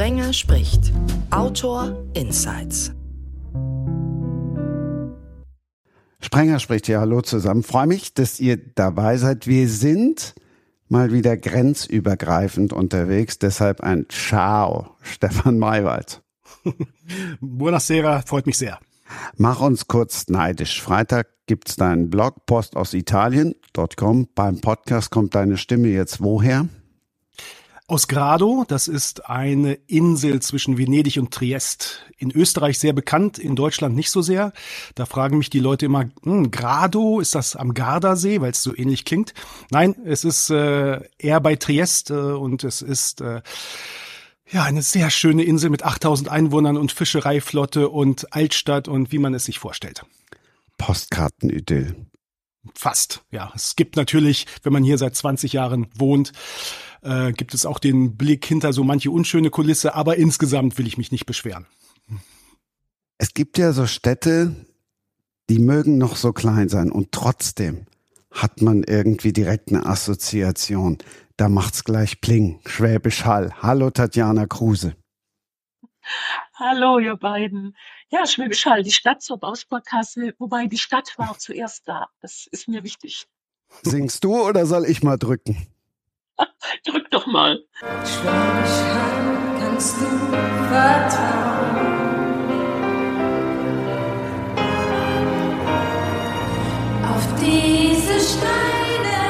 Sprenger spricht. Autor Insights. Sprenger spricht hier. Hallo zusammen. Freue mich, dass ihr dabei seid. Wir sind mal wieder grenzübergreifend unterwegs. Deshalb ein Ciao, Stefan Maywald. Buonasera, freut mich sehr. Mach uns kurz neidisch. Freitag gibt's deinen Blog Post aus Italien.com. Beim Podcast kommt deine Stimme jetzt woher? Aus Grado, das ist eine Insel zwischen Venedig und Triest. In Österreich sehr bekannt, in Deutschland nicht so sehr. Da fragen mich die Leute immer, hm, Grado, ist das am Gardasee, weil es so ähnlich klingt? Nein, es ist äh, eher bei Triest äh, und es ist äh, ja eine sehr schöne Insel mit 8000 Einwohnern und Fischereiflotte und Altstadt und wie man es sich vorstellt. Postkartenidyll. Fast, ja. Es gibt natürlich, wenn man hier seit 20 Jahren wohnt, äh, gibt es auch den Blick hinter so manche unschöne Kulisse, aber insgesamt will ich mich nicht beschweren. Es gibt ja so Städte, die mögen noch so klein sein und trotzdem hat man irgendwie direkt eine Assoziation. Da macht's gleich Pling, Schwäbisch Hall. Hallo Tatjana Kruse. Hallo, ihr beiden. Ja, Schwäbisch Hall, die Stadt zur Bausparkasse, wobei die Stadt war zuerst da. Das ist mir wichtig. Singst du oder soll ich mal drücken? Drück doch mal. Schwäbisch kannst du vertrauen. Auf diese Steine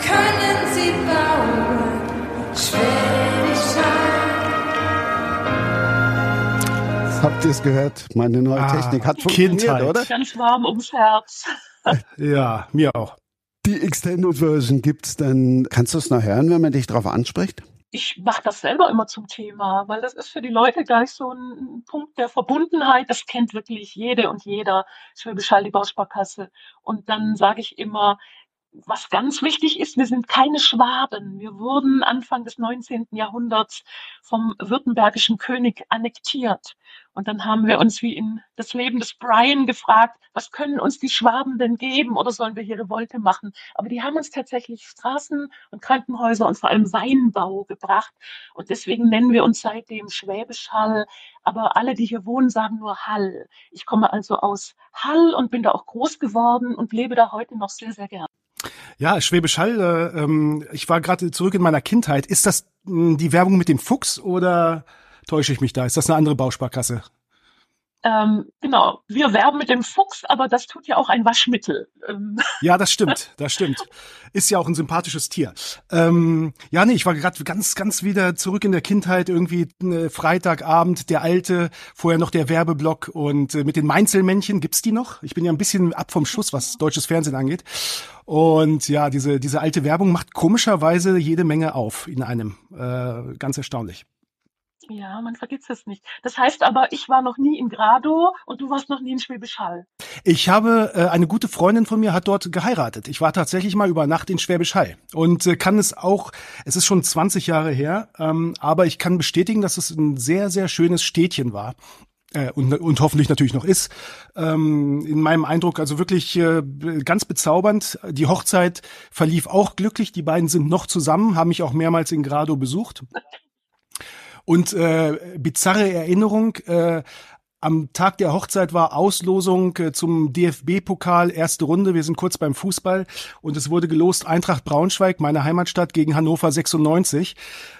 können sie bauen. Schwäbisch. Habt ihr es gehört? Meine neue Ah, Technik hat funktioniert, Kindheit. oder? Ganz warm ums Herz. Ja, mir auch. Die Extended Version gibt's dann. Kannst du es noch hören, wenn man dich drauf anspricht? Ich mache das selber immer zum Thema, weil das ist für die Leute gleich so ein Punkt der Verbundenheit. Das kennt wirklich jede und jeder. Schwäbisch Hall, die Bausparkasse. Und dann sage ich immer, was ganz wichtig ist, wir sind keine Schwaben. Wir wurden Anfang des 19. Jahrhunderts vom württembergischen König annektiert. Und dann haben wir uns wie in das Leben des Brian gefragt, was können uns die Schwaben denn geben oder sollen wir hier Revolte machen? Aber die haben uns tatsächlich Straßen und Krankenhäuser und vor allem Weinbau gebracht. Und deswegen nennen wir uns seitdem Schwäbisch Hall. Aber alle, die hier wohnen, sagen nur Hall. Ich komme also aus Hall und bin da auch groß geworden und lebe da heute noch sehr, sehr gern. Ja, Schwäbisch Hall, äh, ähm, ich war gerade zurück in meiner Kindheit. Ist das mh, die Werbung mit dem Fuchs oder täusche ich mich da? Ist das eine andere Bausparkasse? Ähm, genau, wir werben mit dem Fuchs, aber das tut ja auch ein Waschmittel. Ähm, Ja, das stimmt, das stimmt. Ist ja auch ein sympathisches Tier. Ähm, ja, nee, ich war gerade ganz, ganz wieder zurück in der Kindheit, irgendwie äh, Freitagabend, der alte, vorher noch der Werbeblock und äh, mit den Mainzelmännchen, gibt's die noch? Ich bin ja ein bisschen ab vom Schuss, was deutsches Fernsehen angeht. Und ja, diese, diese alte Werbung macht komischerweise jede Menge auf in einem. Äh, ganz erstaunlich. Ja, man vergisst es nicht. Das heißt aber, ich war noch nie in Grado und du warst noch nie in Schwäbisch Hall. Ich habe äh, eine gute Freundin von mir hat dort geheiratet. Ich war tatsächlich mal über Nacht in Schwäbisch Hall und äh, kann es auch. Es ist schon 20 Jahre her, ähm, aber ich kann bestätigen, dass es ein sehr sehr schönes Städtchen war. Äh, und, und hoffentlich natürlich noch ist. Ähm, in meinem Eindruck also wirklich äh, ganz bezaubernd. Die Hochzeit verlief auch glücklich. Die beiden sind noch zusammen, haben mich auch mehrmals in Grado besucht. Und äh, bizarre Erinnerung, äh, am Tag der Hochzeit war Auslosung äh, zum DFB-Pokal, erste Runde. Wir sind kurz beim Fußball und es wurde gelost Eintracht Braunschweig, meine Heimatstadt, gegen Hannover 96.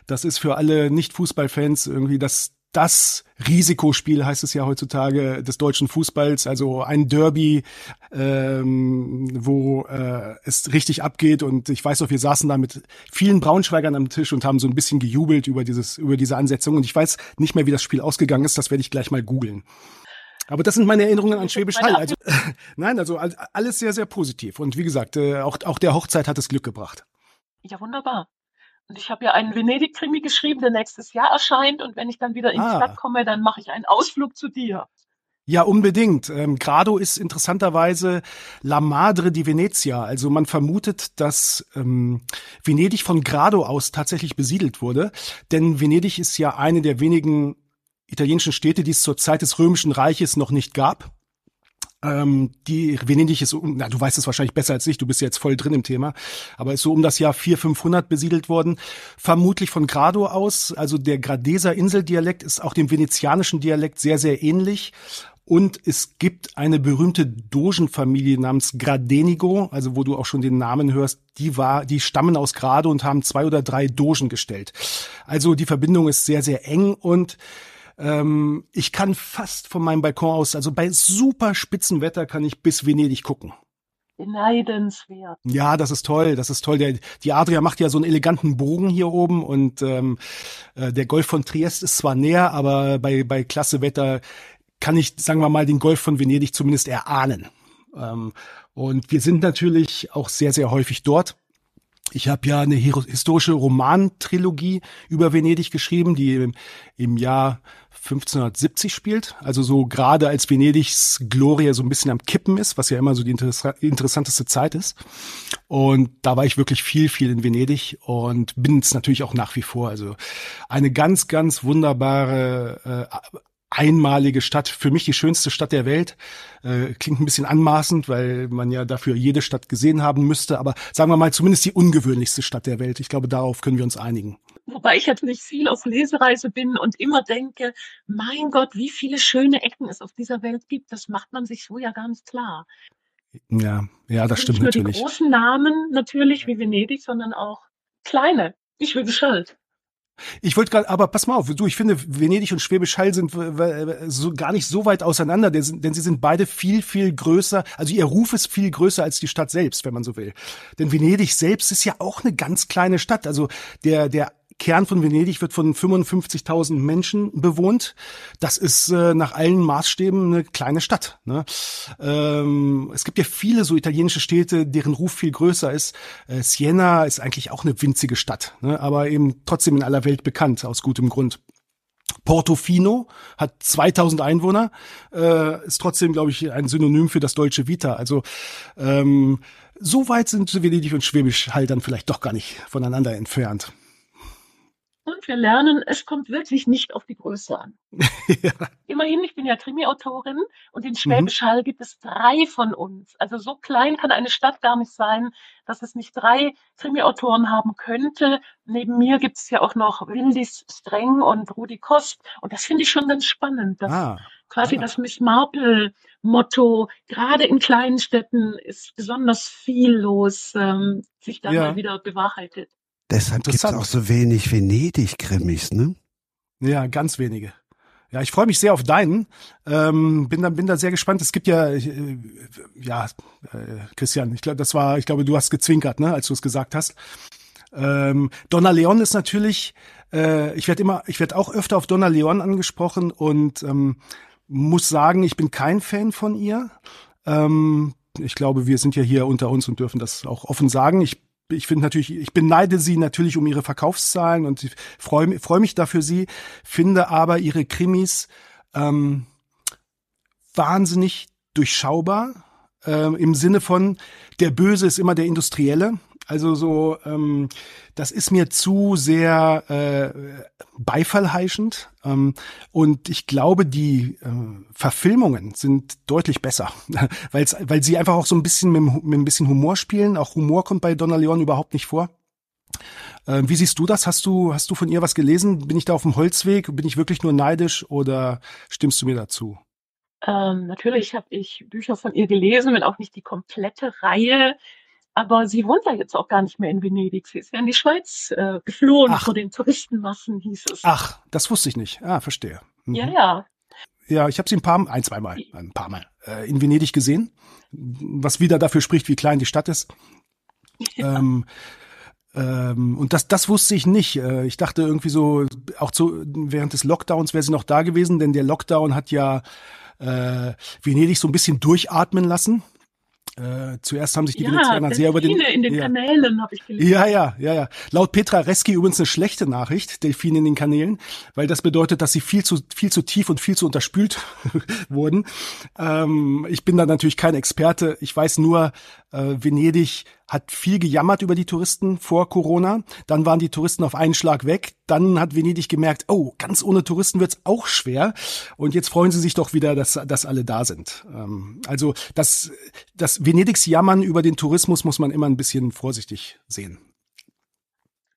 Das ist für alle Nicht-Fußballfans irgendwie das das Risikospiel heißt es ja heutzutage des deutschen Fußballs, also ein Derby, ähm, wo äh, es richtig abgeht. Und ich weiß noch, wir saßen da mit vielen Braunschweigern am Tisch und haben so ein bisschen gejubelt über dieses, über diese Ansetzung. Und ich weiß nicht mehr, wie das Spiel ausgegangen ist. Das werde ich gleich mal googeln. Aber das sind meine Erinnerungen an Schwäbisch Hall. Also, nein, also all- alles sehr, sehr positiv. Und wie gesagt, äh, auch, auch der Hochzeit hat es Glück gebracht. Ja, wunderbar. Und ich habe ja einen Venedig-Krimi geschrieben, der nächstes Jahr erscheint. Und wenn ich dann wieder in die Ah. Stadt komme, dann mache ich einen Ausflug zu dir. Ja, unbedingt. Ähm, Grado ist interessanterweise La Madre di Venezia. Also man vermutet, dass ähm, Venedig von Grado aus tatsächlich besiedelt wurde. Denn Venedig ist ja eine der wenigen italienischen Städte, die es zur Zeit des Römischen Reiches noch nicht gab. Ähm, die Venedig ist, na, du weißt es wahrscheinlich besser als ich, du bist ja jetzt voll drin im Thema, aber ist so um das Jahr 400, 500 besiedelt worden, vermutlich von Grado aus. Also der Gradeser Inseldialekt ist auch dem venezianischen Dialekt sehr, sehr ähnlich. Und es gibt eine berühmte Dogenfamilie namens Gradenigo, also wo du auch schon den Namen hörst, die war, die stammen aus Grado und haben zwei oder drei Dogen gestellt. Also die Verbindung ist sehr, sehr eng und ähm, ich kann fast von meinem Balkon aus, also bei super spitzen Wetter kann ich bis Venedig gucken. Beneidenswert. Ja, das ist toll, das ist toll. Der, die Adria macht ja so einen eleganten Bogen hier oben und ähm, äh, der Golf von Triest ist zwar näher, aber bei, bei klasse Wetter kann ich, sagen wir mal, den Golf von Venedig zumindest erahnen. Ähm, und wir sind natürlich auch sehr, sehr häufig dort. Ich habe ja eine historische Romantrilogie über Venedig geschrieben, die im, im Jahr 1570 spielt. Also so gerade als Venedigs Gloria so ein bisschen am Kippen ist, was ja immer so die interessa interessanteste Zeit ist. Und da war ich wirklich viel, viel in Venedig und bin es natürlich auch nach wie vor. Also eine ganz, ganz wunderbare, äh, einmalige Stadt. Für mich die schönste Stadt der Welt. Äh, klingt ein bisschen anmaßend, weil man ja dafür jede Stadt gesehen haben müsste. Aber sagen wir mal zumindest die ungewöhnlichste Stadt der Welt. Ich glaube, darauf können wir uns einigen. Wobei ich natürlich viel auf Lesereise bin und immer denke, mein Gott, wie viele schöne Ecken es auf dieser Welt gibt. Das macht man sich so ja gar nicht klar. Ja, ja, das Nicht stimmt nur die natürlich. großen Namen natürlich wie Venedig, sondern auch kleine. Ich will Bescheid. Ich wollte gerade, aber pass mal auf, du, ich finde, Venedig und Schwäbisch Hall sind so gar nicht so weit auseinander, denn sie sind beide viel, viel größer, also ihr Ruf ist viel größer als die Stadt selbst, wenn man so will. Denn Venedig selbst ist ja auch eine ganz kleine Stadt. Also der, der Kern von Venedig wird von 55.000 Menschen bewohnt. Das ist äh, nach allen Maßstäben eine kleine Stadt. Ne? Ähm, es gibt ja viele so italienische Städte, deren Ruf viel größer ist. Äh, Siena ist eigentlich auch eine winzige Stadt, ne? aber eben trotzdem in aller Welt bekannt, aus gutem Grund. Portofino hat 2000 Einwohner, äh, ist trotzdem, glaube ich, ein Synonym für das deutsche Vita. Also ähm, so weit sind Venedig und Schwäbisch Hall dann vielleicht doch gar nicht voneinander entfernt. Und wir lernen, es kommt wirklich nicht auf die Größe an. ja. Immerhin, ich bin ja Krimi-Autorin und Mhm. in Schwäbisch Hall gibt es drei von uns. Also so klein kann eine Stadt gar nicht sein, dass es nicht drei Krimi-Autoren haben könnte. Neben mir gibt es ja auch noch Wildis Streng und Rudi Kost. Und das finde ich schon ganz spannend, dass Ah, quasi ah. das Miss Marple-Motto, gerade in kleinen Städten ist besonders viel los, ähm, sich dann Ja. mal wieder bewahrheitet. Deshalb gibt's Interessant. auch so wenig Venedig-Krimis, ne? Ja, ganz wenige. Ja, ich freue mich sehr auf deinen. Ähm, bin da bin da sehr gespannt. Es gibt ja äh, ja äh, Christian, ich glaube, das war, ich glaube, du hast gezwinkert, ne, als du es gesagt hast. Ähm, Donna Leon ist natürlich, äh, ich werde immer, ich werde auch öfter auf Donna Leon angesprochen und ähm, muss sagen, ich bin kein Fan von ihr. Ähm, ich glaube, wir sind ja hier unter uns und dürfen das auch offen sagen. Ich ich finde natürlich, ich beneide sie natürlich um ihre Verkaufszahlen und ich freue mich, freue mich dafür sie, finde aber ihre Krimis ähm, wahnsinnig durchschaubar ähm, im Sinne von der Böse ist immer der Industrielle. Also so, ähm, das ist mir zu sehr äh, beifallheischend. Ähm, und ich glaube, die äh, Verfilmungen sind deutlich besser, weil sie einfach auch so ein bisschen mit, mit ein bisschen Humor spielen. Auch Humor kommt bei Donna Leon überhaupt nicht vor. Ähm, wie siehst du das? Hast du, hast du von ihr was gelesen? Bin ich da auf dem Holzweg? Bin ich wirklich nur neidisch oder stimmst du mir dazu? Ähm, natürlich habe ich Bücher von ihr gelesen, wenn auch nicht die komplette Reihe. Aber sie wohnt ja jetzt auch gar nicht mehr in Venedig. Sie ist ja in die Schweiz äh, geflohen Ach. vor den Touristenmassen, hieß es. Ach, das wusste ich nicht. Ah, verstehe. Mhm. Ja, ja. Ja, ich habe sie ein paar, ein, zweimal, ein paar Mal äh, in Venedig gesehen, was wieder dafür spricht, wie klein die Stadt ist. ähm, ähm, und das, das wusste ich nicht. Äh, ich dachte irgendwie so, auch zu, während des Lockdowns wäre sie noch da gewesen, denn der Lockdown hat ja äh, Venedig so ein bisschen durchatmen lassen. Äh, zuerst haben sich die ja, Venezianer sehr über den Delfine in den ja. Kanälen habe ich gelesen. Ja, ja, ja, ja. Laut Petra Reski übrigens eine schlechte Nachricht, Delfine in den Kanälen, weil das bedeutet, dass sie viel zu, viel zu tief und viel zu unterspült wurden. Ähm, ich bin da natürlich kein Experte. Ich weiß nur, Äh, Venedig hat viel gejammert über die Touristen vor Corona. Dann waren die Touristen auf einen Schlag weg. Dann hat Venedig gemerkt, oh, ganz ohne Touristen wird's auch schwer. Und jetzt freuen sie sich doch wieder, dass, dass alle da sind. Ähm, also das, das Venedigs Jammern über den Tourismus muss man immer ein bisschen vorsichtig sehen.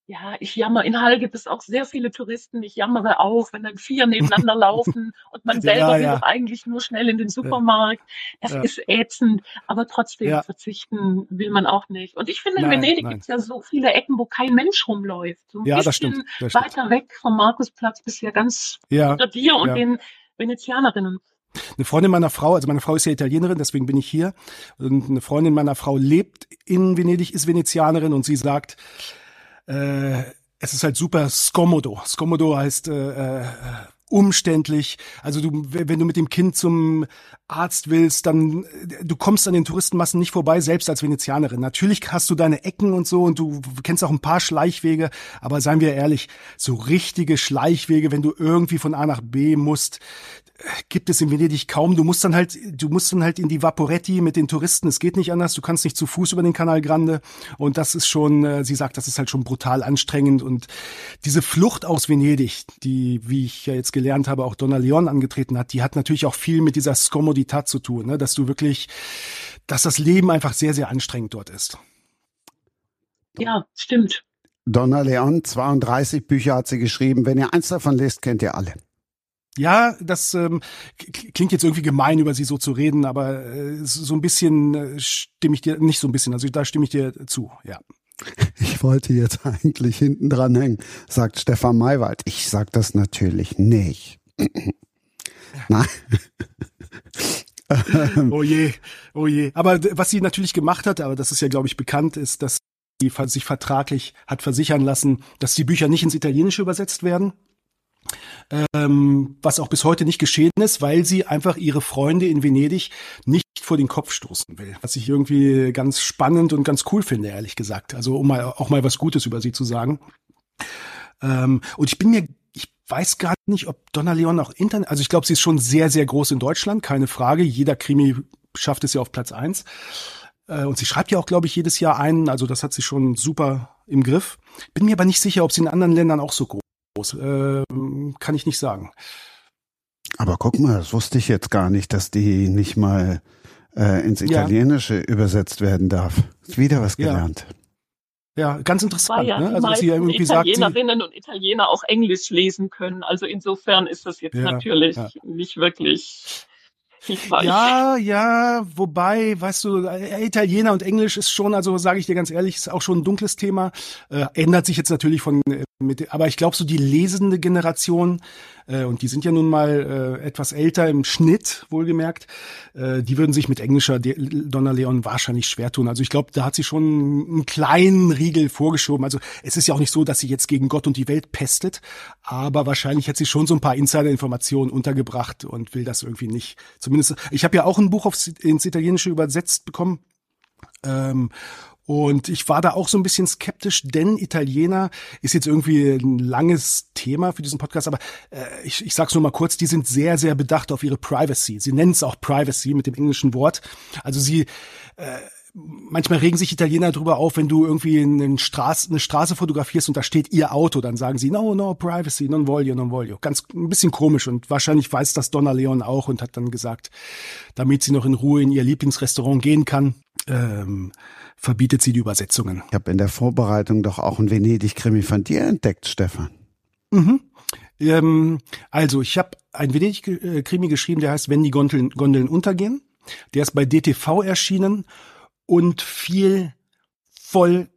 Ja, ich jammer. In Hall gibt es auch sehr viele Touristen. Ich jammere auch, wenn dann vier nebeneinander laufen und man selber Ja, will ja. doch eigentlich nur schnell in den Supermarkt. Das Ja. ist ätzend, aber trotzdem verzichten will man auch nicht. Und ich finde, in Nein, Venedig gibt es ja so viele Ecken, wo kein Mensch rumläuft. So ein Ja, das bisschen stimmt. Das stimmt. weiter weg vom Markusplatz bist ja ganz unter dir und den Venezianerinnen. Eine Freundin meiner Frau, also meine Frau ist ja Italienerin, deswegen bin ich hier. Und eine Freundin meiner Frau lebt in Venedig, ist Venezianerin und sie sagt, äh, es ist halt super scomodo. Scomodo heißt äh, äh, umständlich. Also du, wenn du mit dem Kind zum Arzt willst, dann äh, du kommst an den Touristenmassen nicht vorbei, selbst als Venezianerin. Natürlich hast du deine Ecken und so und du kennst auch ein paar Schleichwege, aber seien wir ehrlich, so richtige Schleichwege, wenn du irgendwie von A nach B musst, gibt es in Venedig kaum. Du musst dann halt, du musst dann halt in die Vaporetti mit den Touristen. Es geht nicht anders. Du kannst nicht zu Fuß über den Canal Grande. Und das ist schon, äh, sie sagt, das ist halt schon brutal anstrengend. Und diese Flucht aus Venedig, die, wie ich ja jetzt gelernt habe, auch Donna Leon angetreten hat, die hat natürlich auch viel mit dieser Skomodität zu tun, ne? dass du wirklich, dass das Leben einfach sehr, sehr anstrengend dort ist. Ja, stimmt. Donna Leon, 32 Bücher hat sie geschrieben. Wenn ihr eins davon lest, kennt ihr alle. Ja, das ähm, klingt jetzt irgendwie gemein, über sie so zu reden, aber äh, so ein bisschen äh, stimme ich dir, nicht so ein bisschen, also da stimme ich dir zu, ja. Ich wollte jetzt eigentlich hinten dran hängen, sagt Stefan Maywald. Ich sag das natürlich nicht. Nein. Oh je, oh je. Aber was sie natürlich gemacht hat, aber das ist ja, glaube ich, bekannt, ist, dass sie sich vertraglich hat versichern lassen, dass die Bücher nicht ins Italienische übersetzt werden. Ähm, was auch bis heute nicht geschehen ist, weil sie einfach ihre Freunde in Venedig nicht vor den Kopf stoßen will. Was ich irgendwie ganz spannend und ganz cool finde, ehrlich gesagt. Also um mal auch mal was Gutes über sie zu sagen. Ähm, und ich bin mir, weiß gar nicht, ob Donna Leon auch Internet, also ich glaube, sie ist schon sehr, sehr groß in Deutschland, keine Frage. Jeder Krimi schafft es ja auf Platz eins. Äh, und sie schreibt ja auch, glaube ich, jedes Jahr einen, also das hat sie schon super im Griff. Bin mir aber nicht sicher, ob sie in anderen Ländern auch so groß ist. Äh, kann ich nicht sagen. Aber guck mal, das wusste ich jetzt gar nicht, dass die nicht mal äh, ins Ja. Italienische übersetzt werden darf. Ist wieder was Ja. gelernt. Ja, ganz Weil interessant. ja ne? die Also dass sie ja irgendwie sagt, Italienerinnen und Italiener auch Englisch lesen können. Also insofern ist das jetzt Ja, natürlich ja. nicht wirklich. Ja, ja, wobei, weißt du, äh, Italiener und Englisch ist schon, also sage ich dir ganz ehrlich, ist auch schon ein dunkles Thema. Äh, ändert sich jetzt natürlich von äh, mit, aber ich glaube, so die lesende Generation, äh, und die sind ja nun mal äh, etwas älter im Schnitt, wohlgemerkt, äh, die würden sich mit englischer De Donna Leon wahrscheinlich schwer tun. Also ich glaube, da hat sie schon einen kleinen Riegel vorgeschoben. Also es ist ja auch nicht so, dass sie jetzt gegen Gott und die Welt pestet, aber wahrscheinlich hat sie schon so ein paar Insider-Informationen untergebracht und will das irgendwie nicht. Zumindest, ich habe ja auch ein Buch aufs, ins Italienische übersetzt bekommen. Ähm, und ich war da auch so ein bisschen skeptisch, denn Italiener ist jetzt irgendwie ein langes Thema für diesen Podcast, aber äh, ich, ich sag's nur mal kurz, die sind sehr, sehr bedacht auf ihre Privacy. Sie nennen es auch Privacy mit dem englischen Wort. Also sie äh, manchmal regen sich Italiener drüber auf, wenn du irgendwie eine Straße, eine Straße fotografierst und da steht ihr Auto, dann sagen sie, no, no, privacy, non voglio, non voglio. Ganz ein bisschen komisch und wahrscheinlich weiß das Donna Leon auch und hat dann gesagt, damit sie noch in Ruhe in ihr Lieblingsrestaurant gehen kann, ähm, verbietet sie die Übersetzungen. Ich habe in der Vorbereitung doch auch ein Venedig-Krimi von dir entdeckt, Stefan. Mhm. Ähm, also, ich habe ein Venedig-Krimi geschrieben, der heißt Wenn die Gondeln, Gondeln untergehen. Der ist bei DTV erschienen und fiel voll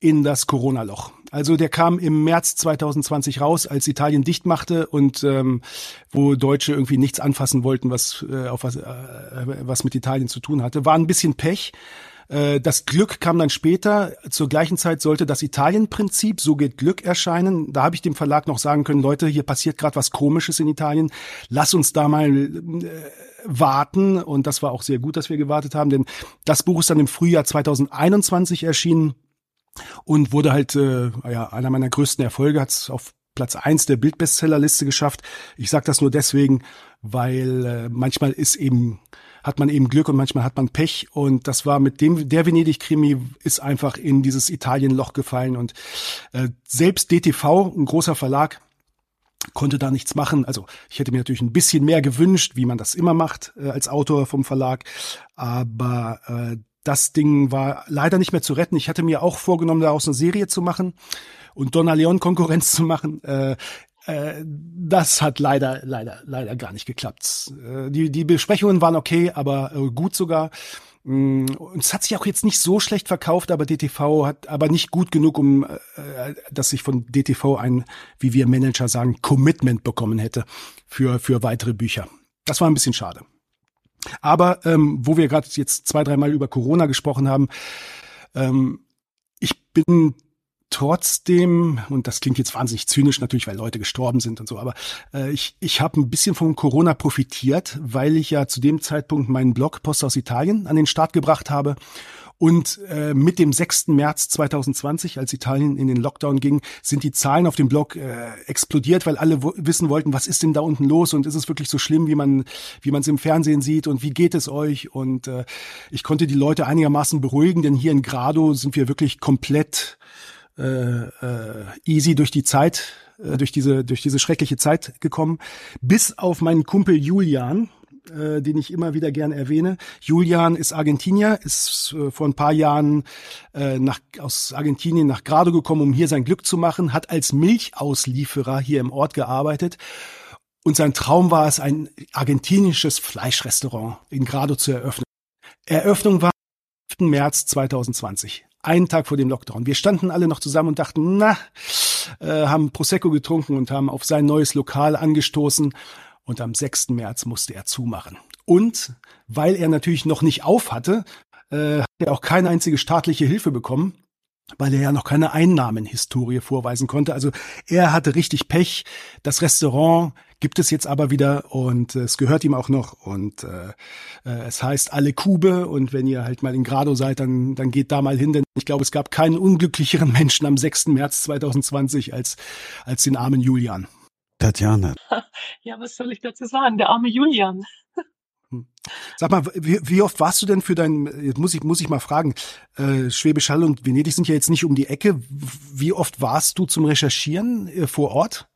in das Corona-Loch. Also der kam im März 2020 raus, als Italien dicht machte und ähm, wo Deutsche irgendwie nichts anfassen wollten, was äh, auf was, äh, was mit Italien zu tun hatte. War ein bisschen Pech. Äh, Das Glück kam dann später. Zur gleichen Zeit sollte das Italien-Prinzip, so geht Glück, erscheinen. Da habe ich dem Verlag noch sagen können, Leute, hier passiert gerade was Komisches in Italien. Lass uns da mal äh, warten. Und das war auch sehr gut, dass wir gewartet haben, denn das Buch ist dann im Frühjahr 2021 erschienen und wurde halt äh, ja, einer meiner größten Erfolge, hat es auf Platz eins der Bildbestsellerliste geschafft. Ich sage das nur deswegen, weil äh, manchmal ist eben hat man eben Glück und manchmal hat man Pech. Und das war mit dem, der Venedig-Krimi ist einfach in dieses Italien-Loch gefallen. Und äh, selbst DTV, ein großer Verlag, konnte da nichts machen. Also ich hätte mir natürlich ein bisschen mehr gewünscht, wie man das immer macht äh, als Autor vom Verlag. Aber äh, das Ding war leider nicht mehr zu retten. Ich hatte mir auch vorgenommen, daraus eine Serie zu machen und Donna Leon Konkurrenz zu machen. Äh, äh, das hat leider, leider, leider gar nicht geklappt. Äh, die, die Besprechungen waren okay, aber äh, gut sogar. Mm, und es hat sich auch jetzt nicht so schlecht verkauft, aber DTV hat aber nicht gut genug, um dass ich von DTV ein, wie wir Manager sagen, Commitment bekommen hätte für für weitere Bücher. Das war ein bisschen schade. Aber ähm, wo wir gerade jetzt zwei, dreimal über Corona gesprochen haben, ähm, ich bin trotzdem, und das klingt jetzt wahnsinnig zynisch natürlich, weil Leute gestorben sind und so, aber äh, ich, ich habe ein bisschen von Corona profitiert, weil ich ja zu dem Zeitpunkt meinen Blog Post aus Italien an den Start gebracht habe und äh, mit dem 6. März 2020, als Italien in den Lockdown ging, sind die Zahlen auf dem Blog äh, explodiert, weil alle wissen wollten, was ist denn da unten los und ist es wirklich so schlimm, wie man wie man es im Fernsehen sieht und wie geht es euch? Und äh, ich konnte die Leute einigermaßen beruhigen, denn hier in Grado sind wir wirklich komplett äh, äh, easy durch die Zeit, äh, durch diese durch diese schreckliche Zeit gekommen, bis auf meinen Kumpel Julian, äh, den ich immer wieder gerne erwähne. Julian ist Argentinier, ist äh, vor ein paar Jahren äh, nach, aus Argentinien nach Grado gekommen, um hier sein Glück zu machen, hat als Milchauslieferer hier im Ort gearbeitet. Und sein Traum war es, ein argentinisches Fleischrestaurant in Grado zu eröffnen. Eröffnung war am 5. März 2020 einen Tag vor dem Lockdown. Wir standen alle noch zusammen und dachten, na, äh, haben Prosecco getrunken und haben auf sein neues Lokal angestoßen und am 6. März musste er zumachen. Und weil er natürlich noch nicht auf hatte, äh, hat er auch keine einzige staatliche Hilfe bekommen, weil er ja noch keine Einnahmenhistorie vorweisen konnte. Also er hatte richtig Pech. Das Restaurant gibt es jetzt aber wieder und äh, es gehört ihm auch noch und äh, äh, es heißt alle Kube und wenn ihr halt mal in Grado seid, dann, dann geht da mal hin, denn ich glaube, es gab keinen unglücklicheren Menschen am 6. März 2020 als, als den armen Julian. Tatjana. Ja, was soll ich dazu sagen? Der arme Julian. Sag mal, wie, wie oft warst du denn für dein, jetzt muss ich, muss ich mal fragen, äh, Schwäbisch Hall und Venedig sind ja jetzt nicht um die Ecke. Wie oft warst du zum Recherchieren äh, vor Ort?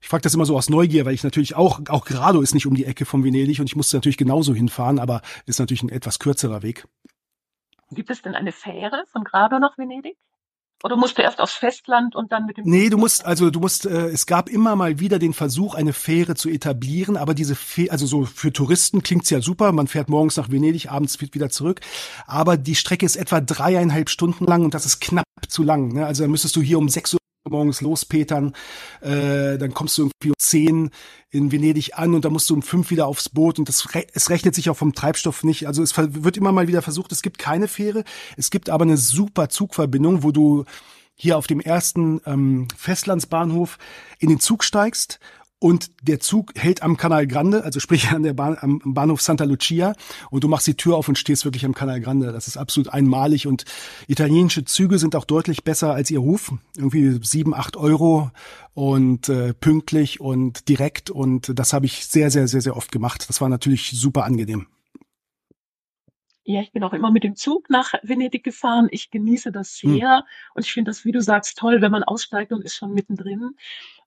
Ich frage das immer so aus Neugier, weil ich natürlich auch, auch Grado ist nicht um die Ecke von Venedig und ich musste natürlich genauso hinfahren, aber ist natürlich ein etwas kürzerer Weg. Gibt es denn eine Fähre von Grado nach Venedig? Oder musst du erst aufs Festland und dann mit dem Nee, du musst also du musst äh, es gab immer mal wieder den Versuch eine Fähre zu etablieren, aber diese Fähre, also so für Touristen klingt's ja super, man fährt morgens nach Venedig, abends wieder zurück, aber die Strecke ist etwa dreieinhalb Stunden lang und das ist knapp zu lang, ne? Also da müsstest du hier um sechs Uhr morgens lospetern, äh, dann kommst du irgendwie um zehn in Venedig an und dann musst du um fünf wieder aufs Boot und das es rechnet sich auch vom Treibstoff nicht. Also es wird immer mal wieder versucht, es gibt keine Fähre, es gibt aber eine super Zugverbindung, wo du hier auf dem ersten ähm, Festlandsbahnhof in den Zug steigst und der Zug hält am Canal Grande, also sprich an der Bahn, am Bahnhof Santa Lucia und du machst die Tür auf und stehst wirklich am Canal Grande. Das ist absolut einmalig und italienische Züge sind auch deutlich besser als ihr Ruf. Irgendwie sieben, acht Euro und äh, pünktlich und direkt und das habe ich sehr, sehr, sehr, sehr oft gemacht. Das war natürlich super angenehm. Ja, ich bin auch immer mit dem Zug nach Venedig gefahren. Ich genieße das sehr hm. und ich finde das, wie du sagst, toll, wenn man aussteigt und ist schon mittendrin.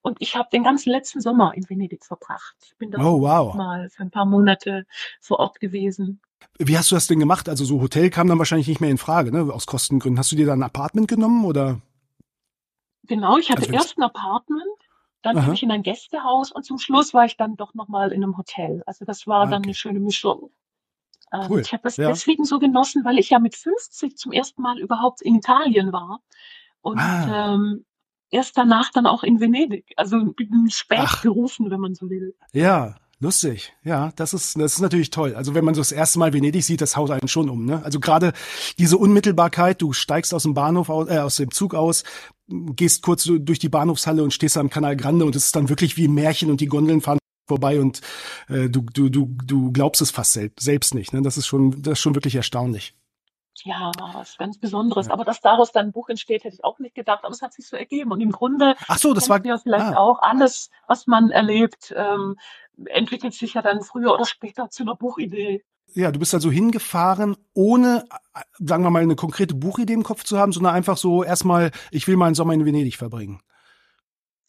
Und ich habe den ganzen letzten Sommer in Venedig verbracht. Ich bin da oh, wow. mal für ein paar Monate vor Ort gewesen. Wie hast du das denn gemacht? Also so Hotel kam dann wahrscheinlich nicht mehr in Frage, ne? Aus Kostengründen. Hast du dir da ein Apartment genommen oder? Genau, ich hatte also, erst ein Apartment, dann bin ich in ein Gästehaus und zum Schluss war ich dann doch nochmal in einem Hotel. Also das war ah, okay. dann eine schöne Mischung. Ähm, cool. Ich habe das ja. deswegen so genossen, weil ich ja mit 50 zum ersten Mal überhaupt in Italien war. Und ah. ähm, erst danach dann auch in Venedig. Also spät Ach. gerufen, wenn man so will. Ja, Lustig, ja, das ist das ist natürlich toll. Also wenn man so das erste Mal Venedig sieht, das haut einen schon um. Ne? Also gerade diese Unmittelbarkeit, du steigst aus dem Bahnhof aus, äh, aus dem Zug aus, gehst kurz durch die Bahnhofshalle und stehst am Canal Grande und es ist dann wirklich wie ein Märchen und die Gondeln fahren vorbei und äh, du du du du glaubst es fast selbst, selbst nicht. Ne? Das ist schon das ist schon wirklich erstaunlich. Ja, was ganz Besonderes. Ja. Aber dass daraus dann ein Buch entsteht, hätte ich auch nicht gedacht. Aber es hat sich so ergeben. Und im Grunde Ach so, das war ja vielleicht ah. auch alles, was man erlebt, ähm, entwickelt sich ja dann früher oder später zu einer Buchidee. ja, du bist also hingefahren, ohne, äh, sagen wir mal, eine konkrete Buchidee im Kopf zu haben, sondern einfach so erstmal, ich will meinen Sommer in Venedig verbringen.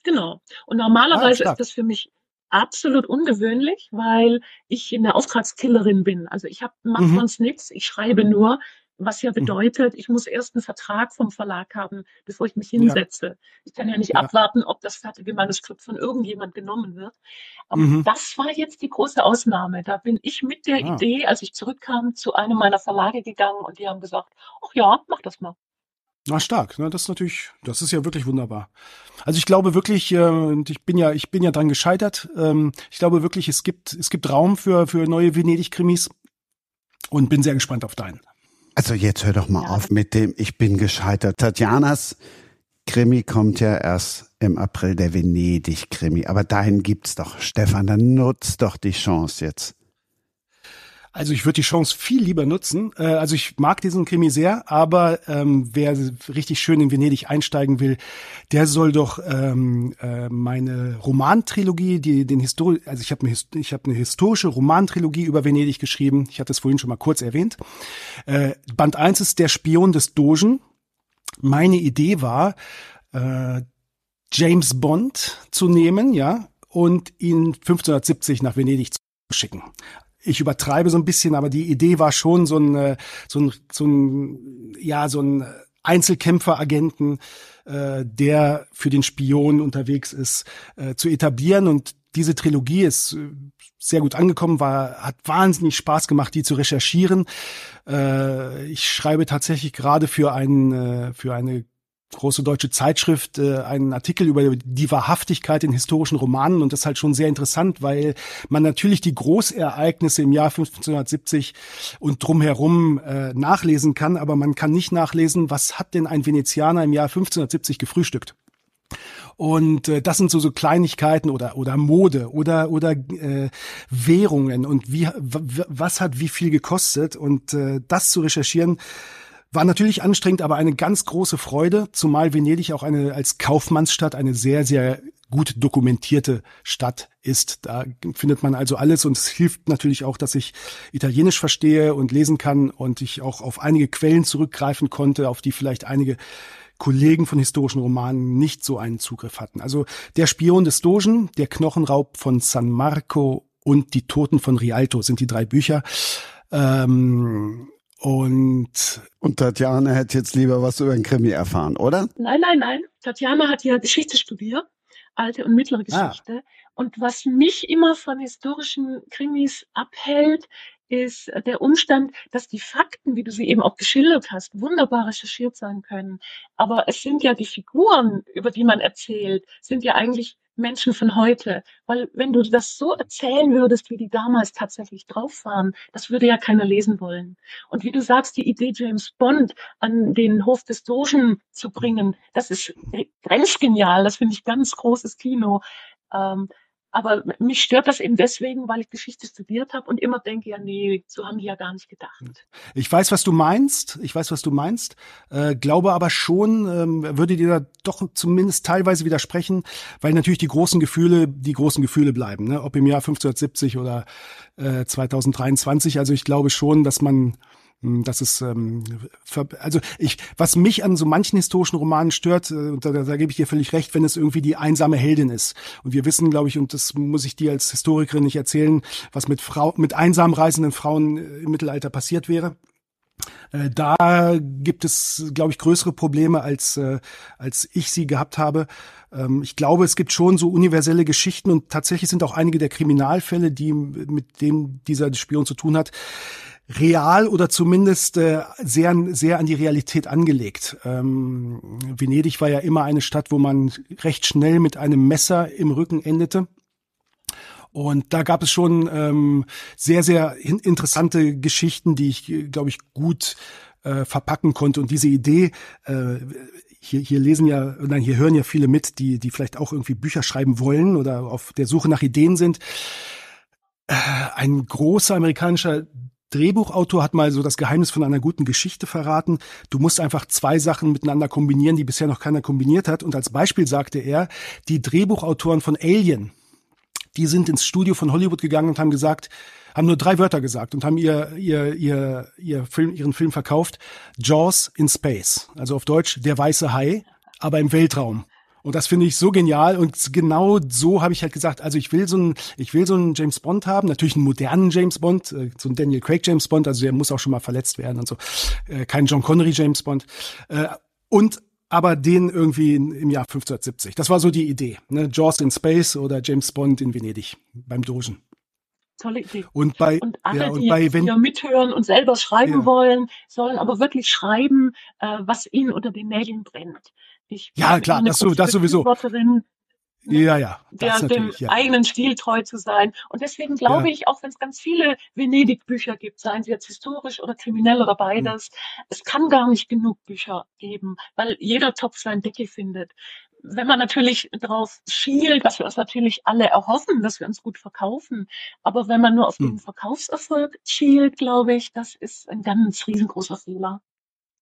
Genau. Und normalerweise ah, ist das für mich absolut ungewöhnlich, weil ich eine Auftragskillerin bin. Also ich habe mache mhm. sonst nichts, ich schreibe nur, was ja mhm. bedeutet, ich muss erst einen Vertrag vom Verlag haben, bevor ich mich hinsetze. Ja. Ich kann ja nicht ja. abwarten, ob das fertige Manuskript von irgendjemand genommen wird. Aber mhm. das war jetzt die große Ausnahme. Da bin ich mit der ah. Idee, als ich zurückkam, zu einem meiner Verlage gegangen und die haben gesagt, ach ja, mach das mal. Na stark, ne? das ist natürlich, das ist ja wirklich wunderbar. Also ich glaube wirklich, äh, und ich bin ja, ich bin ja dran gescheitert. Ähm, ich glaube wirklich, es gibt, es gibt Raum für für neue Venedig-Krimis und bin sehr gespannt auf deinen. Also jetzt hör doch mal ja. auf mit dem Ich bin gescheitert. Tatjanas Krimi kommt ja erst im April, der Venedig-Krimi. Aber dahin gibt's doch, Stefan, dann nutzt doch die Chance jetzt. Also ich würde die Chance viel lieber nutzen. Äh, also ich mag diesen Krimi sehr, aber ähm, wer richtig schön in Venedig einsteigen will, der soll doch ähm, äh, meine Romantrilogie, die den Histori also ich habe eine, ich hab eine historische Romantrilogie über Venedig geschrieben. Ich hatte es vorhin schon mal kurz erwähnt. Äh, Band 1 ist der Spion des Dogen. Meine Idee war, äh, James Bond zu nehmen, ja, und ihn 1570 nach Venedig zu schicken ich übertreibe so ein bisschen, aber die Idee war schon so ein, äh, so ein, so ein ja, so ein Einzelkämpferagenten, äh, der für den Spion unterwegs ist, äh, zu etablieren. Und diese Trilogie ist äh, sehr gut angekommen, war, hat wahnsinnig Spaß gemacht, die zu recherchieren. Äh, ich schreibe tatsächlich gerade für einen, für eine große deutsche Zeitschrift äh, einen Artikel über die Wahrhaftigkeit in historischen Romanen. Und das ist halt schon sehr interessant, weil man natürlich die Großereignisse im Jahr 1570 und drumherum äh, nachlesen kann, aber man kann nicht nachlesen, was hat denn ein Venezianer im Jahr 1570 gefrühstückt. Und äh, das sind so so Kleinigkeiten oder oder Mode oder oder äh, Währungen und wie was hat wie viel gekostet? Und äh, das zu recherchieren war natürlich anstrengend, aber eine ganz große Freude, zumal Venedig auch eine als Kaufmannsstadt eine sehr, sehr gut dokumentierte Stadt ist. Da findet man also alles und es hilft natürlich auch, dass ich Italienisch verstehe und lesen kann und ich auch auf einige Quellen zurückgreifen konnte, auf die vielleicht einige Kollegen von historischen Romanen nicht so einen Zugriff hatten. Also Der Spion des Dogen, Der Knochenraub von San Marco und Die Toten von Rialto sind die drei Bücher. Ähm, und, und Tatjana hätte jetzt lieber was über den Krimi erfahren, oder? Nein, nein, nein. Tatjana hat ja Geschichte studiert, alte und mittlere ah. Geschichte. Ah. Und was mich immer von historischen Krimis abhält, ist der Umstand, dass die Fakten, wie du sie eben auch geschildert hast, wunderbar recherchiert sein können. Aber es sind ja die Figuren, über die man erzählt, sind ja eigentlich Menschen von heute. Weil wenn du das so erzählen würdest, wie die damals tatsächlich drauf waren, das würde ja keiner lesen wollen. Und wie du sagst, die Idee, James Bond an den Hof des Dogen zu bringen, das ist grenzgenial. Das finde ich ganz großes Kino. Ähm, aber mich stört das eben deswegen, weil ich Geschichte studiert habe und immer denke, ja, nee, so haben die ja gar nicht gedacht. Ich weiß, was du meinst. Ich weiß, was du meinst. Äh, glaube aber schon, ähm, würde dir da doch zumindest teilweise widersprechen, weil natürlich die großen Gefühle, die großen Gefühle bleiben, ne? ob im Jahr 1570 oder äh, 2023. Also ich glaube schon, dass man das ist ähm, also ich, was mich an so manchen historischen Romanen stört, äh, da, da gebe ich dir völlig recht, wenn es irgendwie die einsame Heldin ist. Und wir wissen, glaube ich, und das muss ich dir als Historikerin nicht erzählen, was mit Frau, mit einsam reisenden Frauen äh, im Mittelalter passiert wäre. Äh, da gibt es, glaube ich, größere Probleme, als, als ich sie gehabt habe. Ähm, ich glaube, es gibt schon so universelle Geschichten und tatsächlich sind auch einige der Kriminalfälle, die mit dem dieser Spion zu tun hat, real oder zumindest äh, sehr, sehr an die Realität angelegt. Ähm, Venedig war ja immer eine Stadt, wo man recht schnell mit einem Messer im Rücken endete. Und da gab es schon ähm, sehr, sehr interessante Geschichten, die ich, glaube ich, gut äh, verpacken konnte. Und diese Idee, äh, hier, hier lesen ja, nein, hier hören ja viele mit, die, die vielleicht auch irgendwie Bücher schreiben wollen oder auf der Suche nach Ideen sind. Äh, ein großer amerikanischer Drehbuchautor hat mal so das Geheimnis von einer guten Geschichte verraten. Du musst einfach zwei Sachen miteinander kombinieren, die bisher noch keiner kombiniert hat. Und als Beispiel sagte er, die Drehbuchautoren von Alien, die sind ins Studio von Hollywood gegangen und haben gesagt, haben nur drei Wörter gesagt und haben ihr, ihr, ihr, ihr Film, ihren Film verkauft. Jaws in Space. Also auf Deutsch der weiße Hai, aber im Weltraum. Und das finde ich so genial. Und genau so habe ich halt gesagt, also ich will so einen, ich will so einen James Bond haben, natürlich einen modernen James Bond, äh, so einen Daniel Craig James Bond, also der muss auch schon mal verletzt werden und so. Äh, kein John Connery James Bond. Äh, und aber den irgendwie im Jahr 1570. Das war so die Idee. Ne? Jaws in Space oder James Bond in Venedig beim Dogen. Tolle Idee. Und bei, Und alle, ja, und die bei wenn, hier mithören und selber schreiben Ja. wollen, sollen aber wirklich schreiben, äh, was ihnen unter den Nägeln brennt. Ich Ja, klar, das so- das sowieso. Befürworterin, ja, ja, der, das dem natürlich, ja. eigenen Stil treu zu sein. Und deswegen glaube Ja. ich, auch wenn es ganz viele Venedig-Bücher gibt, seien sie jetzt historisch oder kriminell oder beides, Hm. es kann gar nicht genug Bücher geben, weil jeder Topf seinen Deckel findet. Wenn man natürlich drauf schielt, was wir uns natürlich alle erhoffen, dass wir uns gut verkaufen, aber wenn man nur auf Hm. den Verkaufserfolg schielt, glaube ich, das ist ein ganz riesengroßer Fehler.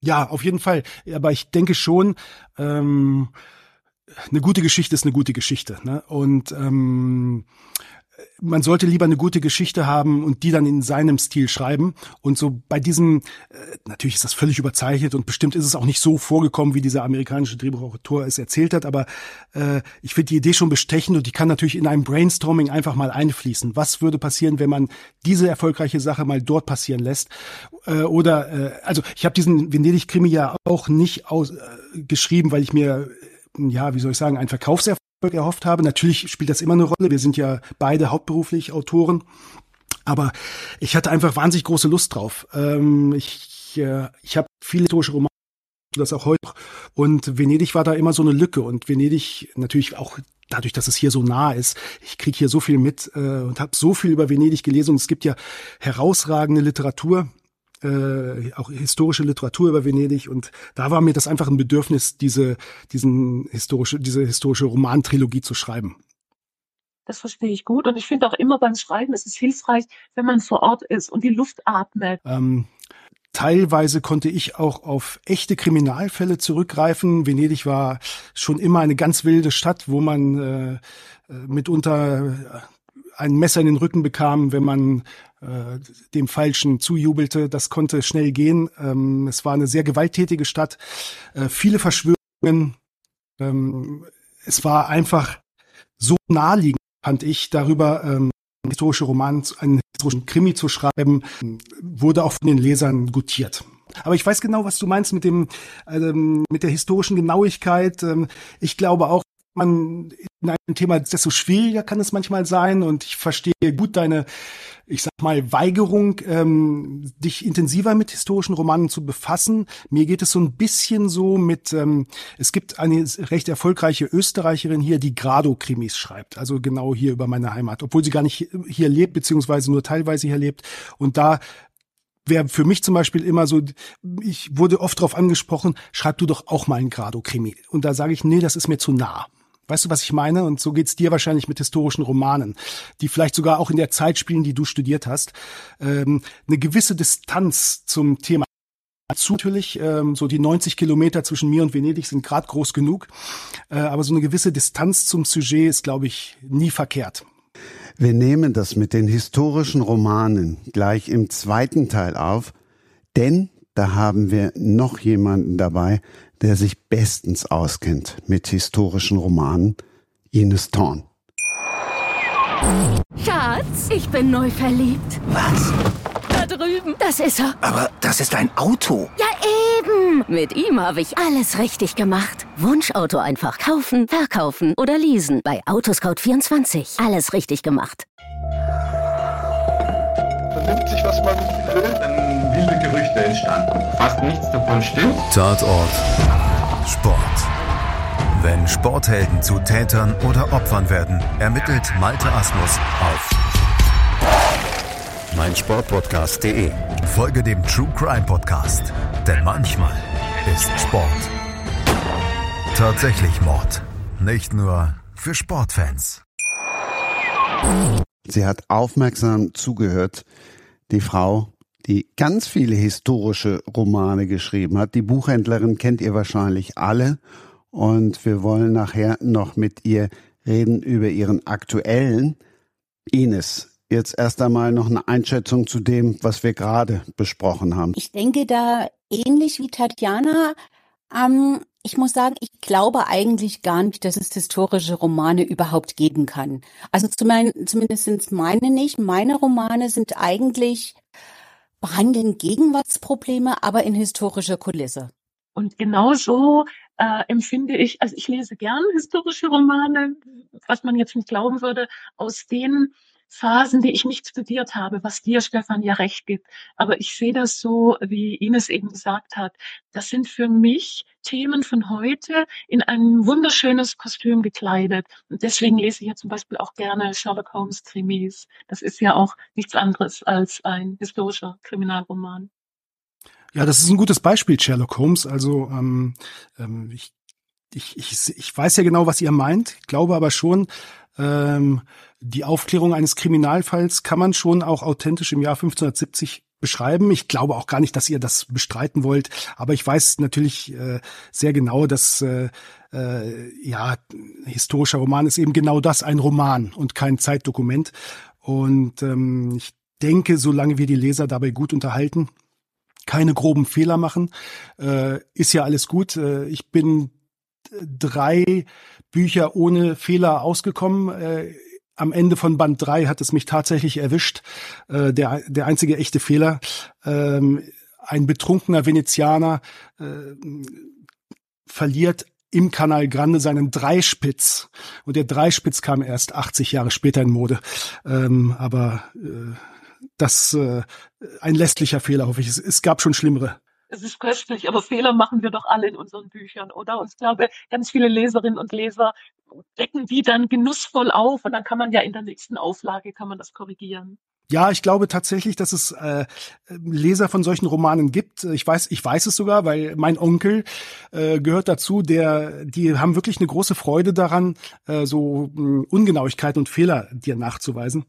Ja, auf jeden Fall. Aber ich denke schon, ähm, eine gute Geschichte ist eine gute Geschichte. Ne? Und ähm, man sollte lieber eine gute Geschichte haben und die dann in seinem Stil schreiben. Und so bei diesem, äh, natürlich ist das völlig überzeichnet und bestimmt ist es auch nicht so vorgekommen, wie dieser amerikanische Drehbuchautor es erzählt hat, aber äh, ich finde die Idee schon bestechend und die kann natürlich in einem Brainstorming einfach mal einfließen. Was würde passieren, wenn man diese erfolgreiche Sache mal dort passieren lässt? Äh, oder, äh, also ich habe diesen Venedig-Krimi ja auch nicht aus, äh, geschrieben, weil ich mir, ja, wie soll ich sagen, einen Verkaufserfolg erhofft habe. Natürlich spielt das immer eine Rolle. Wir sind ja beide hauptberuflich Autoren. Aber ich hatte einfach wahnsinnig große Lust drauf. Ähm, ich äh, ich habe viele historische Romane, das auch heute. noch. Und Venedig war da immer so eine Lücke. Und Venedig natürlich auch dadurch, dass es hier so nah ist. Ich krieg hier so viel mit äh, und habe so viel über Venedig gelesen. Und es gibt ja herausragende Literatur äh, auch historische Literatur über Venedig und da war mir das einfach ein Bedürfnis, diese, diesen historische, diese historische Romantrilogie zu schreiben. Das verstehe ich gut. Und ich finde auch immer beim Schreiben ist es hilfreich, wenn man vor Ort ist und die Luft atmet. Ähm, teilweise konnte ich auch auf echte Kriminalfälle zurückgreifen. Venedig war schon immer eine ganz wilde Stadt, wo man äh, äh, mitunter ein Messer in den Rücken bekam, wenn man äh, dem Falschen zujubelte. Das konnte schnell gehen. Ähm, es war eine sehr gewalttätige Stadt, äh, viele Verschwörungen. Ähm, es war einfach so naheliegend, fand ich, darüber ähm, historische Roman, einen historischen Krimi zu schreiben, wurde auch von den Lesern gutiert. Aber ich weiß genau, was du meinst mit dem, ähm, mit der historischen Genauigkeit. Ähm, ich glaube auch, man in einem Thema, desto schwieriger kann es manchmal sein und ich verstehe gut deine, ich sag mal, Weigerung, ähm, dich intensiver mit historischen Romanen zu befassen. Mir geht es so ein bisschen so mit, ähm, es gibt eine recht erfolgreiche Österreicherin hier, die Grado-Krimis schreibt, also genau hier über meine Heimat, obwohl sie gar nicht hier lebt, beziehungsweise nur teilweise hier lebt. Und da wäre für mich zum Beispiel immer so, ich wurde oft darauf angesprochen, schreib du doch auch mal einen Grado-Krimi. Und da sage ich, nee, das ist mir zu nah. Weißt du, was ich meine? Und so geht's dir wahrscheinlich mit historischen Romanen, die vielleicht sogar auch in der Zeit spielen, die du studiert hast. Ähm, eine gewisse Distanz zum Thema. Dazu natürlich, ähm, so die 90 Kilometer zwischen mir und Venedig sind gerade groß genug. Äh, aber so eine gewisse Distanz zum Sujet ist, glaube ich, nie verkehrt. Wir nehmen das mit den historischen Romanen gleich im zweiten Teil auf, denn da haben wir noch jemanden dabei, der sich bestens auskennt mit historischen Romanen, Ines Thorn. Schatz, ich bin neu verliebt. Was? Da drüben. Das ist er. Aber das ist ein Auto. Ja, eben. Mit ihm habe ich alles richtig gemacht. Wunschauto einfach kaufen, verkaufen oder leasen. Bei Autoscout24. Alles richtig gemacht. vernimmt sich, was man Gerüchte entstanden. Fast nichts davon stimmt. Tatort Sport. Wenn Sporthelden zu Tätern oder Opfern werden, ermittelt Malte Asmus auf meinsportpodcast.de. Folge dem True Crime Podcast, denn manchmal ist Sport tatsächlich Mord. Nicht nur für Sportfans. Sie hat aufmerksam zugehört, die Frau, die ganz viele historische Romane geschrieben hat. Die Buchhändlerin kennt ihr wahrscheinlich alle und wir wollen nachher noch mit ihr reden über ihren aktuellen, Ines, jetzt erst einmal noch eine Einschätzung zu dem, was wir gerade besprochen haben. Ich denke da ähnlich wie Tatjana. Ähm, ich muss sagen, ich glaube eigentlich gar nicht, dass es historische Romane überhaupt geben kann. Also zumindest meine nicht. Meine Romane sind eigentlich behandeln Gegenwartsprobleme, aber in historischer Kulisse. Und genau so äh, empfinde ich, also ich lese gern historische Romane, was man jetzt nicht glauben würde, aus den Phasen, die ich nicht studiert habe, was dir, Stefan, ja recht gibt. Aber ich sehe das so, wie Ines eben gesagt hat. Das sind für mich Themen von heute in ein wunderschönes Kostüm gekleidet. Und deswegen lese ich ja zum Beispiel auch gerne Sherlock Holmes Krimis. Das ist ja auch nichts anderes als ein historischer Kriminalroman. Ja, das ist ein gutes Beispiel, Sherlock Holmes. Also ähm, ähm, ich, ich, ich, ich weiß ja genau, was ihr meint, glaube aber schon, ähm, die Aufklärung eines Kriminalfalls kann man schon auch authentisch im Jahr 1570 beschreiben. Ich glaube auch gar nicht, dass ihr das bestreiten wollt, aber ich weiß natürlich äh, sehr genau, dass äh, äh, ja historischer Roman ist eben genau das, ein Roman und kein Zeitdokument. Und ähm, ich denke, solange wir die Leser dabei gut unterhalten, keine groben Fehler machen, äh, ist ja alles gut. Äh, ich bin drei Bücher ohne Fehler ausgekommen. Äh, am Ende von Band drei hat es mich tatsächlich erwischt. Äh, der, der einzige echte Fehler. Ähm, ein betrunkener Venezianer äh, verliert im Kanal Grande seinen Dreispitz. Und der Dreispitz kam erst 80 Jahre später in Mode. Ähm, aber äh, das äh, ein lästlicher Fehler, hoffe ich. Es, es gab schon schlimmere es ist köstlich, aber Fehler machen wir doch alle in unseren Büchern, oder? Und ich glaube, ganz viele Leserinnen und Leser decken die dann genussvoll auf und dann kann man ja in der nächsten Auflage kann man das korrigieren. Ja, ich glaube tatsächlich, dass es äh, Leser von solchen Romanen gibt. Ich weiß, ich weiß es sogar, weil mein Onkel äh, gehört dazu. Der, die haben wirklich eine große Freude daran, äh, so äh, Ungenauigkeiten und Fehler dir nachzuweisen.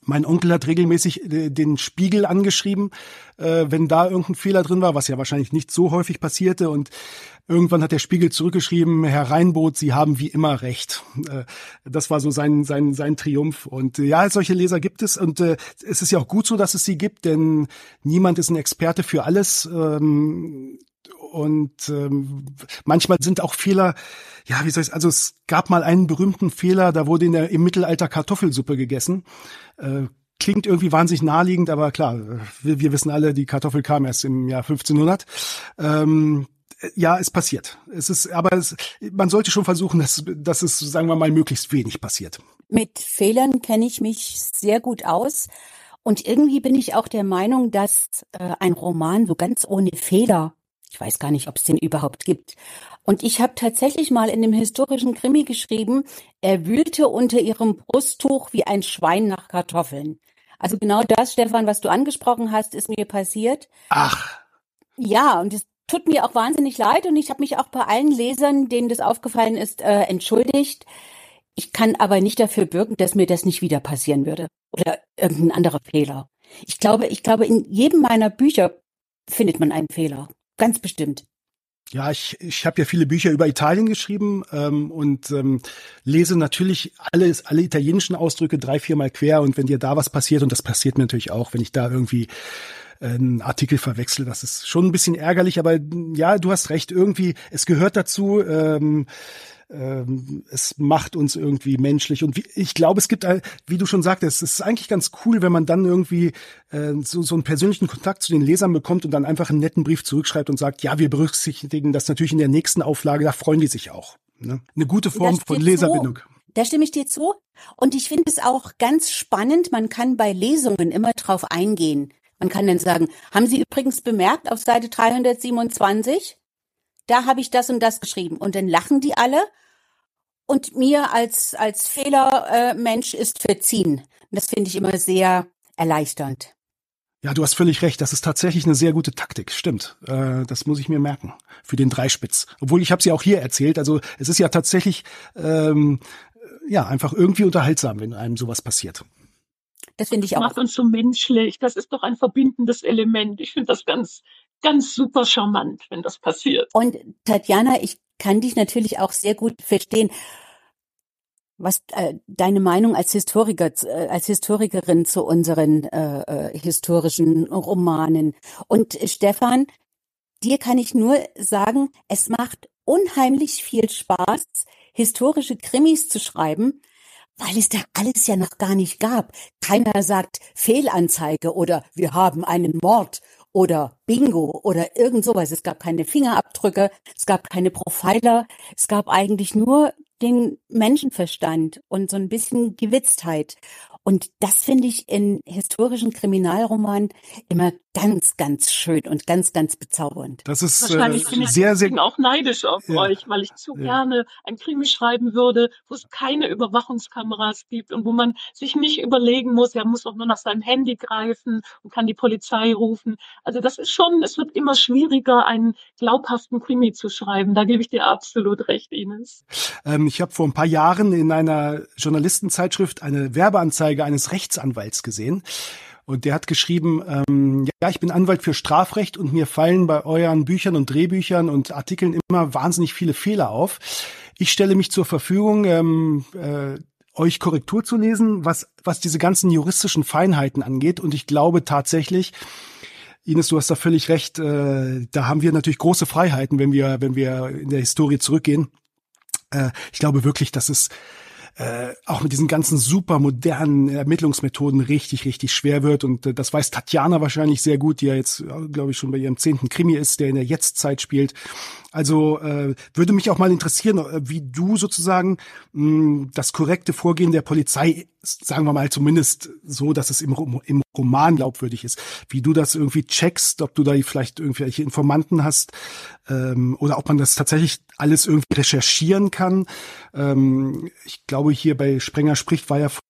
Mein Onkel hat regelmäßig äh, den Spiegel angeschrieben, äh, wenn da irgendein Fehler drin war, was ja wahrscheinlich nicht so häufig passierte. Und irgendwann hat der Spiegel zurückgeschrieben, Herr Reinboth, Sie haben wie immer recht. Äh, das war so sein, sein, sein Triumph. Und ja, solche Leser gibt es. Und es ist ja auch gut so, dass es sie gibt, denn niemand ist ein Experte für alles. Und ähm, manchmal sind auch Fehler, ja, wie soll ich also es gab mal einen berühmten Fehler, da wurde in der, im Mittelalter Kartoffelsuppe gegessen. Äh, klingt irgendwie wahnsinnig naheliegend, aber klar, wir, wir wissen alle, die Kartoffel kam erst im Jahr 1500. Ähm, ja, es passiert. Es ist, aber es, man sollte schon versuchen, dass, dass es, sagen wir mal, möglichst wenig passiert. Mit Fehlern kenne ich mich sehr gut aus. Und irgendwie bin ich auch der Meinung, dass äh, ein Roman so ganz ohne Fehler ich weiß gar nicht, ob es den überhaupt gibt. Und ich habe tatsächlich mal in dem historischen Krimi geschrieben, er wühlte unter ihrem Brusttuch wie ein Schwein nach Kartoffeln. Also genau das, Stefan, was du angesprochen hast, ist mir passiert. Ach. Ja, und es tut mir auch wahnsinnig leid und ich habe mich auch bei allen Lesern, denen das aufgefallen ist, äh, entschuldigt. Ich kann aber nicht dafür bürgen, dass mir das nicht wieder passieren würde oder irgendein anderer Fehler. Ich glaube, ich glaube, in jedem meiner Bücher findet man einen Fehler. Ganz bestimmt. Ja, ich, ich habe ja viele Bücher über Italien geschrieben ähm, und ähm, lese natürlich alle, alle italienischen Ausdrücke drei, viermal quer und wenn dir da was passiert, und das passiert mir natürlich auch, wenn ich da irgendwie äh, einen Artikel verwechsel, das ist schon ein bisschen ärgerlich, aber ja, du hast recht, irgendwie, es gehört dazu, ähm, ähm, es macht uns irgendwie menschlich. Und wie, ich glaube, es gibt, wie du schon sagtest, es ist eigentlich ganz cool, wenn man dann irgendwie äh, so, so einen persönlichen Kontakt zu den Lesern bekommt und dann einfach einen netten Brief zurückschreibt und sagt, ja, wir berücksichtigen das natürlich in der nächsten Auflage, da freuen die sich auch. Ne? Eine gute Form von Leserbindung. Zu. Da stimme ich dir zu. Und ich finde es auch ganz spannend, man kann bei Lesungen immer drauf eingehen. Man kann dann sagen, haben Sie übrigens bemerkt auf Seite 327? Da habe ich das und das geschrieben. Und dann lachen die alle und mir als, als Fehlermensch äh, ist verziehen. Das finde ich immer sehr erleichternd. Ja, du hast völlig recht. Das ist tatsächlich eine sehr gute Taktik. Stimmt. Äh, das muss ich mir merken für den Dreispitz. Obwohl ich habe sie auch hier erzählt. Also es ist ja tatsächlich ähm, ja einfach irgendwie unterhaltsam, wenn einem sowas passiert. Das finde ich auch. Macht uns so menschlich. Das ist doch ein verbindendes Element. Ich finde das ganz, ganz super charmant, wenn das passiert. Und Tatjana, ich kann dich natürlich auch sehr gut verstehen was äh, deine Meinung als Historiker, äh, als Historikerin zu unseren äh, äh, historischen Romanen. Und äh, Stefan, dir kann ich nur sagen, es macht unheimlich viel Spaß, historische Krimis zu schreiben, weil es da alles ja noch gar nicht gab. Keiner sagt Fehlanzeige oder wir haben einen Mord oder Bingo oder irgend sowas. Es gab keine Fingerabdrücke, es gab keine Profiler, es gab eigentlich nur den Menschenverstand und so ein bisschen Gewitztheit. Und das finde ich in historischen Kriminalromanen immer ganz, ganz schön und ganz, ganz bezaubernd. Das ist Wahrscheinlich äh, bin ich sehr, sehr deswegen auch neidisch auf Ja. euch, weil ich zu Ja. gerne ein Krimi schreiben würde, wo es keine Überwachungskameras gibt und wo man sich nicht überlegen muss, er muss auch nur nach seinem Handy greifen und kann die Polizei rufen. Also das ist schon, es wird immer schwieriger, einen glaubhaften Krimi zu schreiben. Da gebe ich dir absolut recht, Ines. Ähm, ich habe vor ein paar Jahren in einer Journalistenzeitschrift eine Werbeanzeige eines Rechtsanwalts gesehen. Und der hat geschrieben, ähm, ja, ich bin Anwalt für Strafrecht und mir fallen bei euren Büchern und Drehbüchern und Artikeln immer wahnsinnig viele Fehler auf. Ich stelle mich zur Verfügung, ähm, äh, euch Korrektur zu lesen, was, was diese ganzen juristischen Feinheiten angeht. Und ich glaube tatsächlich, Ines, du hast da völlig recht, äh, da haben wir natürlich große Freiheiten, wenn wir, wenn wir in der Historie zurückgehen. Äh, ich glaube wirklich, dass es äh, auch mit diesen ganzen super modernen Ermittlungsmethoden richtig, richtig schwer wird. Und äh, das weiß Tatjana wahrscheinlich sehr gut, die ja jetzt, äh, glaube ich, schon bei ihrem zehnten Krimi ist, der in der Jetztzeit spielt. Also äh, würde mich auch mal interessieren, äh, wie du sozusagen mh, das korrekte Vorgehen der Polizei, sagen wir mal zumindest so, dass es im, im Roman glaubwürdig ist, wie du das irgendwie checkst, ob du da vielleicht irgendwelche Informanten hast ähm, oder ob man das tatsächlich alles irgendwie recherchieren kann. Ähm, ich glaube, hier bei Sprenger spricht war ja vor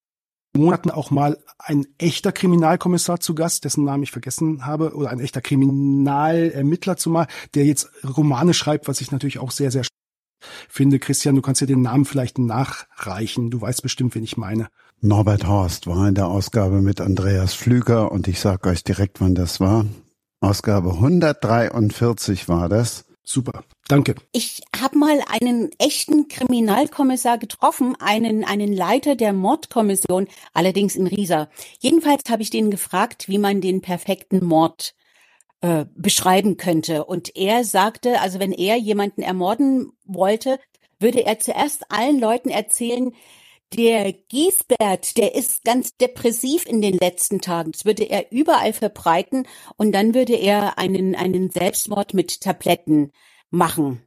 Monaten auch mal ein echter Kriminalkommissar zu Gast, dessen Namen ich vergessen habe, oder ein echter Kriminalermittler zumal, der jetzt Romane schreibt, was ich natürlich auch sehr, sehr finde. Christian, du kannst dir den Namen vielleicht nachreichen. Du weißt bestimmt, wen ich meine. Norbert Horst war in der Ausgabe mit Andreas Flüger und ich sage euch direkt, wann das war. Ausgabe 143 war das. Super, danke. Ich habe mal einen echten Kriminalkommissar getroffen, einen, einen Leiter der Mordkommission, allerdings in Riesa. Jedenfalls habe ich den gefragt, wie man den perfekten Mord äh, beschreiben könnte. Und er sagte, also wenn er jemanden ermorden wollte, würde er zuerst allen Leuten erzählen, der Giesbert, der ist ganz depressiv in den letzten Tagen. Das würde er überall verbreiten und dann würde er einen, einen Selbstmord mit Tabletten machen.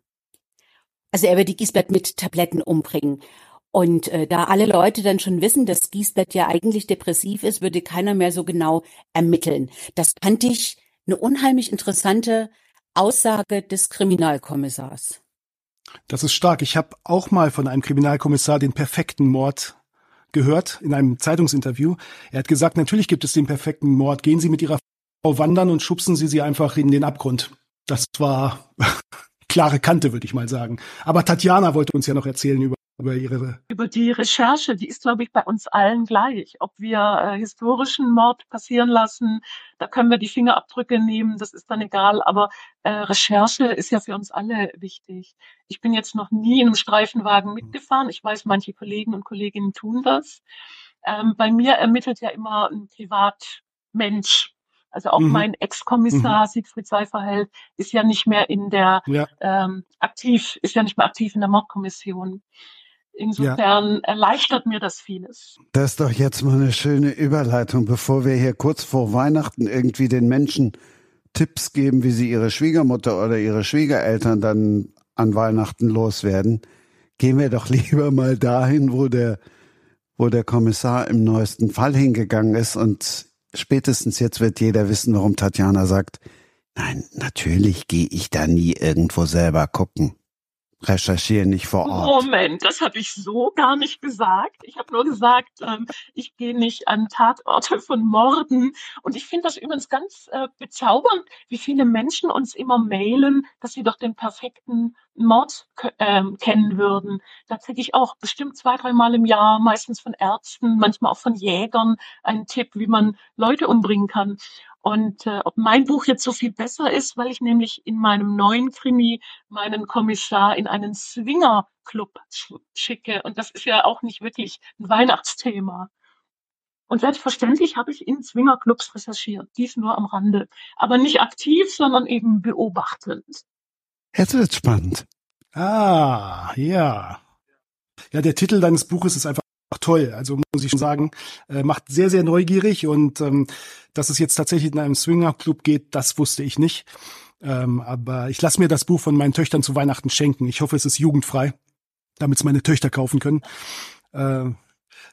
Also er würde Giesbert mit Tabletten umbringen. Und äh, da alle Leute dann schon wissen, dass Giesbert ja eigentlich depressiv ist, würde keiner mehr so genau ermitteln. Das fand ich eine unheimlich interessante Aussage des Kriminalkommissars. Das ist stark. Ich habe auch mal von einem Kriminalkommissar den perfekten Mord gehört in einem Zeitungsinterview. Er hat gesagt, natürlich gibt es den perfekten Mord. Gehen Sie mit Ihrer Frau wandern und schubsen Sie sie einfach in den Abgrund. Das war klare Kante, würde ich mal sagen. Aber Tatjana wollte uns ja noch erzählen über, über ihre Über die Recherche, die ist, glaube ich, bei uns allen gleich. Ob wir äh, historischen Mord passieren lassen, da können wir die Fingerabdrücke nehmen, das ist dann egal. Aber äh, Recherche ist ja für uns alle wichtig. Ich bin jetzt noch nie in einem Streifenwagen mitgefahren. Ich weiß, manche Kollegen und Kolleginnen tun das. Ähm, bei mir ermittelt ja immer ein Privatmensch. Also auch Mhm. mein Ex-Kommissar Siegfried Seiferheld ist ja nicht mehr in der ja, ähm, aktiv, ist ja nicht mehr aktiv in der Mordkommission. Insofern erleichtert mir das vieles. Das ist doch jetzt mal eine schöne Überleitung, bevor wir hier kurz vor Weihnachten irgendwie den Menschen Tipps geben, wie sie ihre Schwiegermutter oder ihre Schwiegereltern dann an Weihnachten loswerden. Gehen wir doch lieber mal dahin, wo der, wo der Kommissar im neuesten Fall hingegangen ist und spätestens jetzt wird jeder wissen, warum Tatjana sagt, nein, natürlich gehe ich da nie irgendwo selber gucken. Recherchiere nicht vor Ort. Moment, das habe ich so gar nicht gesagt. Ich habe nur gesagt, ähm, ich gehe nicht an Tatorte von Morden. Und ich finde das übrigens ganz äh, bezaubernd, wie viele Menschen uns immer mailen, dass sie doch den perfekten Mord ähm, kennen würden. Da kriege ich auch bestimmt zwei, dreimal im Jahr, meistens von Ärzten, manchmal auch von Jägern, einen Tipp, wie man Leute umbringen kann. Und äh, ob mein Buch jetzt so viel besser ist, weil ich nämlich in meinem neuen Krimi meinen Kommissar in einen Swinger Swingerclub schicke. Und das ist ja auch nicht wirklich ein Weihnachtsthema. Und selbstverständlich habe ich in Swingerclubs recherchiert, dies nur am Rande. Aber nicht aktiv, sondern eben beobachtend. Jetzt wird spannend. Ah, ja. Ja, der Titel deines Buches ist einfach toll. Also muss ich schon sagen, äh, macht sehr, sehr neugierig und ähm, dass es jetzt tatsächlich in einem Swingerclub geht, das wusste ich nicht. Ähm, aber ich lasse mir das Buch von meinen Töchtern zu Weihnachten schenken. Ich hoffe, es ist jugendfrei, damit es meine Töchter kaufen können. Äh,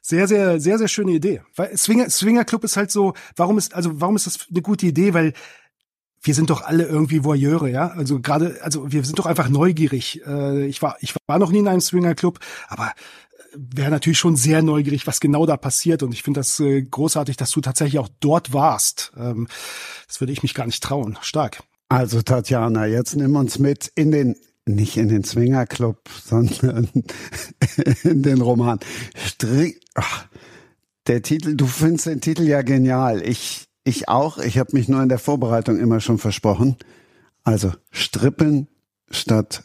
sehr, sehr, sehr, sehr schöne Idee. Weil Swinger, Swinger Club ist halt so, warum ist, also warum ist das eine gute Idee? Weil wir sind doch alle irgendwie Voyeure, ja. Also gerade, also wir sind doch einfach neugierig. Äh, ich war, ich war noch nie in einem Swinger Club, aber wäre natürlich schon sehr neugierig, was genau da passiert. Und ich finde das äh, großartig, dass du tatsächlich auch dort warst. Ähm, das würde ich mich gar nicht trauen. Stark. Also Tatjana, jetzt nimm uns mit in den nicht in den Swingerclub, sondern in den Roman. Stri Ach, der Titel, du findest den Titel ja genial. Ich ich auch. Ich habe mich nur in der Vorbereitung immer schon versprochen. Also strippen statt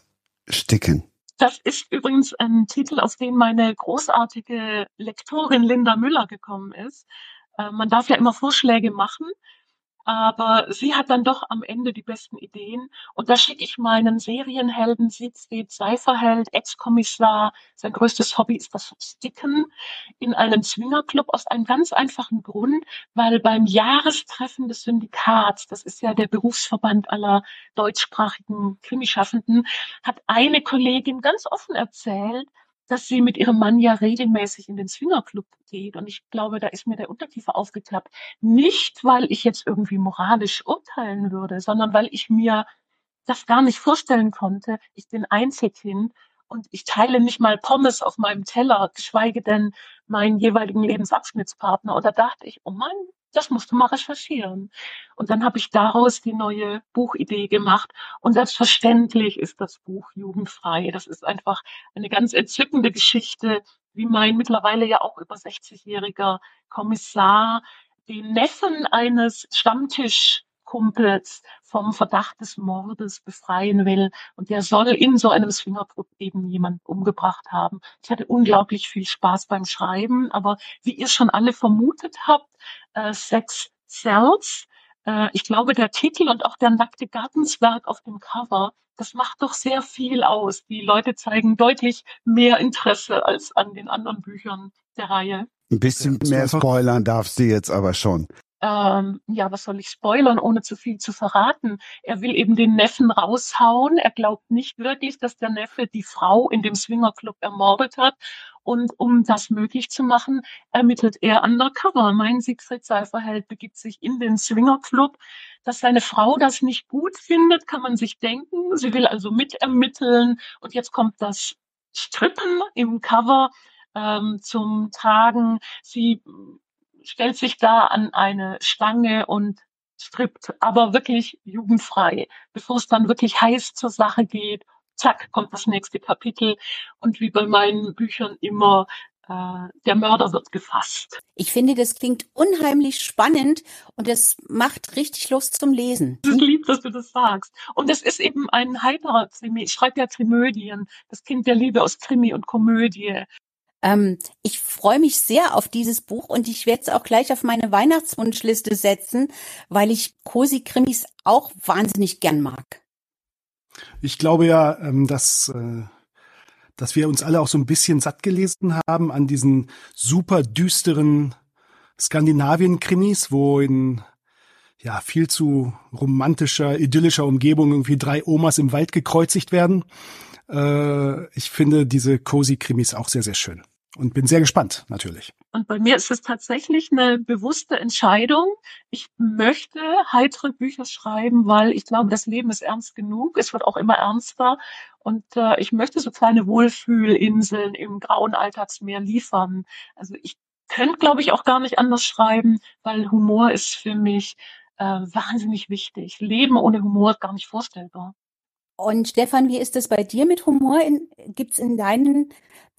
sticken. Das ist übrigens ein Titel, auf den meine großartige Lektorin Linda Müller gekommen ist. Äh, man darf ja immer Vorschläge machen aber sie hat dann doch am Ende die besten Ideen. Und da schicke ich meinen Serienhelden Siegfried Seiferheld, Ex-Kommissar, sein größtes Hobby ist das Sticken, in einen Zwingerclub aus einem ganz einfachen Grund, weil beim Jahrestreffen des Syndikats, das ist ja der Berufsverband aller deutschsprachigen Krimischaffenden, hat eine Kollegin ganz offen erzählt, dass sie mit ihrem Mann ja regelmäßig in den Swingerclub geht. Und ich glaube, da ist mir der Unterkiefer aufgeklappt. Nicht, weil ich jetzt irgendwie moralisch urteilen würde, sondern weil ich mir das gar nicht vorstellen konnte. Ich bin Einzelkind und ich teile nicht mal Pommes auf meinem Teller, geschweige denn meinen jeweiligen Lebensabschnittspartner. Und da dachte ich, oh Mann, das musst du mal recherchieren. Und dann habe ich daraus die neue Buchidee gemacht. Und selbstverständlich ist das Buch jugendfrei. Das ist einfach eine ganz entzückende Geschichte, wie mein mittlerweile ja auch über 60-jähriger Kommissar den Neffen eines Stammtisch Kumpels vom Verdacht des Mordes befreien will. Und der soll in so einem Swingerclub eben jemand umgebracht haben. Ich hatte unglaublich viel Spaß beim Schreiben, aber wie ihr schon alle vermutet habt, äh, Sex Cells, äh, ich glaube, der Titel und auch der nackte Gartenswerk auf dem Cover, das macht doch sehr viel aus. Die Leute zeigen deutlich mehr Interesse als an den anderen Büchern der Reihe. Ein bisschen mehr spoilern darfst du jetzt aber schon ähm, ja, was soll ich spoilern, ohne zu viel zu verraten? Er will eben den Neffen raushauen. Er glaubt nicht wirklich, dass der Neffe die Frau in dem Swingerclub ermordet hat. Und um das möglich zu machen, ermittelt er undercover. Mein Siegfried Seiferheld begibt sich in den Swingerclub. Dass seine Frau das nicht gut findet, kann man sich denken. Sie will also mitermitteln. Und jetzt kommt das Strippen im Cover ähm, zum Tragen. Sie stellt sich da an eine Stange und strippt, aber wirklich jugendfrei, bevor es dann wirklich heiß zur Sache geht. Zack, kommt das nächste Kapitel. Und wie bei meinen Büchern immer, äh, der Mörder wird gefasst. Ich finde, das klingt unheimlich spannend und es macht richtig Lust zum Lesen. Es ist lieb, dass du das sagst. Und es ist eben ein heiterer Krimi. Ich schreibe ja Trimödien, das Kind der Liebe aus Krimi und Komödie. Ähm, ich freue mich sehr auf dieses Buch und ich werde es auch gleich auf meine Weihnachtswunschliste setzen, weil ich Cosi-Krimis auch wahnsinnig gern mag. Ich glaube ja, ähm, dass, äh, dass wir uns alle auch so ein bisschen satt gelesen haben an diesen super düsteren Skandinavien-Krimis, wo in ja viel zu romantischer, idyllischer Umgebung irgendwie drei Omas im Wald gekreuzigt werden. Äh, ich finde diese Cozy-Krimis auch sehr, sehr schön und bin sehr gespannt, natürlich. Und bei mir ist es tatsächlich eine bewusste Entscheidung. Ich möchte heitere Bücher schreiben, weil ich glaube, das Leben ist ernst genug. Es wird auch immer ernster. Und äh, ich möchte so kleine Wohlfühlinseln im grauen Alltagsmeer liefern. Also ich könnte, glaube ich, auch gar nicht anders schreiben, weil Humor ist für mich äh, wahnsinnig wichtig. Leben ohne Humor ist gar nicht vorstellbar. Und Stefan, wie ist es bei dir mit Humor? Gibt es in deinen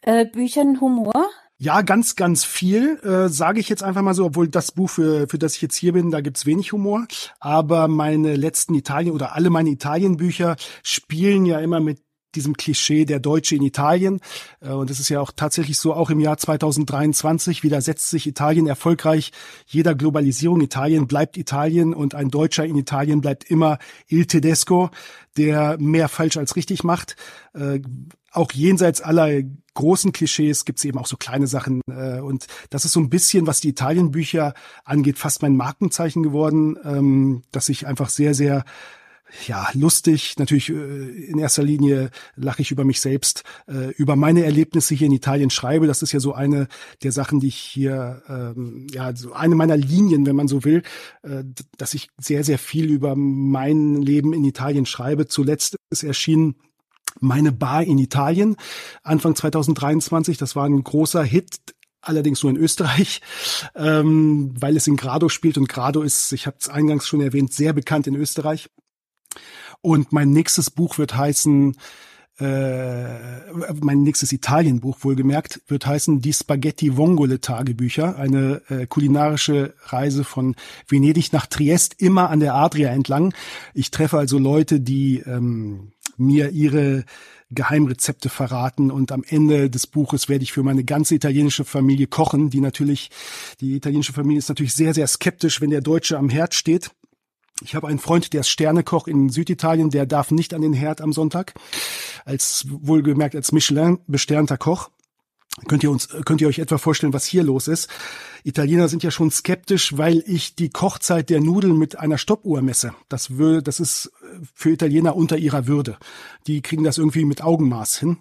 äh, Büchern Humor? Ja, ganz, ganz viel, äh, sage ich jetzt einfach mal so, obwohl das Buch, für, für das ich jetzt hier bin, da gibt's wenig Humor. Aber meine letzten Italien oder alle meine Italienbücher spielen ja immer mit diesem Klischee der Deutsche in Italien. Äh, und es ist ja auch tatsächlich so, auch im Jahr 2023 widersetzt sich Italien erfolgreich jeder Globalisierung. Italien bleibt Italien und ein Deutscher in Italien bleibt immer Il Tedesco, der mehr falsch als richtig macht. Äh, auch jenseits aller großen Klischees gibt es eben auch so kleine Sachen. Äh, und das ist so ein bisschen, was die Italienbücher angeht, fast mein Markenzeichen geworden, ähm, dass ich einfach sehr, sehr ja, lustig. Natürlich äh, in erster Linie lache ich über mich selbst, äh, über meine Erlebnisse hier in Italien schreibe. Das ist ja so eine der Sachen, die ich hier, ähm, ja, so eine meiner Linien, wenn man so will, äh, dass ich sehr, sehr viel über mein Leben in Italien schreibe. Zuletzt ist erschienen meine Bar in Italien, Anfang 2023. Das war ein großer Hit, allerdings nur in Österreich, ähm, weil es in Grado spielt und Grado ist, ich habe es eingangs schon erwähnt, sehr bekannt in Österreich. Und mein nächstes Buch wird heißen, äh, mein nächstes Italienbuch wohlgemerkt, wird heißen Die Spaghetti Vongole Tagebücher, eine äh, kulinarische Reise von Venedig nach Triest, immer an der Adria entlang. Ich treffe also Leute, die ähm, mir ihre Geheimrezepte verraten und am Ende des Buches werde ich für meine ganze italienische Familie kochen, die natürlich, die italienische Familie ist natürlich sehr, sehr skeptisch, wenn der Deutsche am Herd steht. Ich habe einen Freund, der ist Sternekoch in Süditalien, der darf nicht an den Herd am Sonntag, als wohlgemerkt als Michelin besternter Koch. Könnt ihr uns, könnt ihr euch etwa vorstellen, was hier los ist? Italiener sind ja schon skeptisch, weil ich die Kochzeit der Nudeln mit einer Stoppuhr messe. Das würde, das ist für Italiener unter ihrer Würde. Die kriegen das irgendwie mit Augenmaß hin.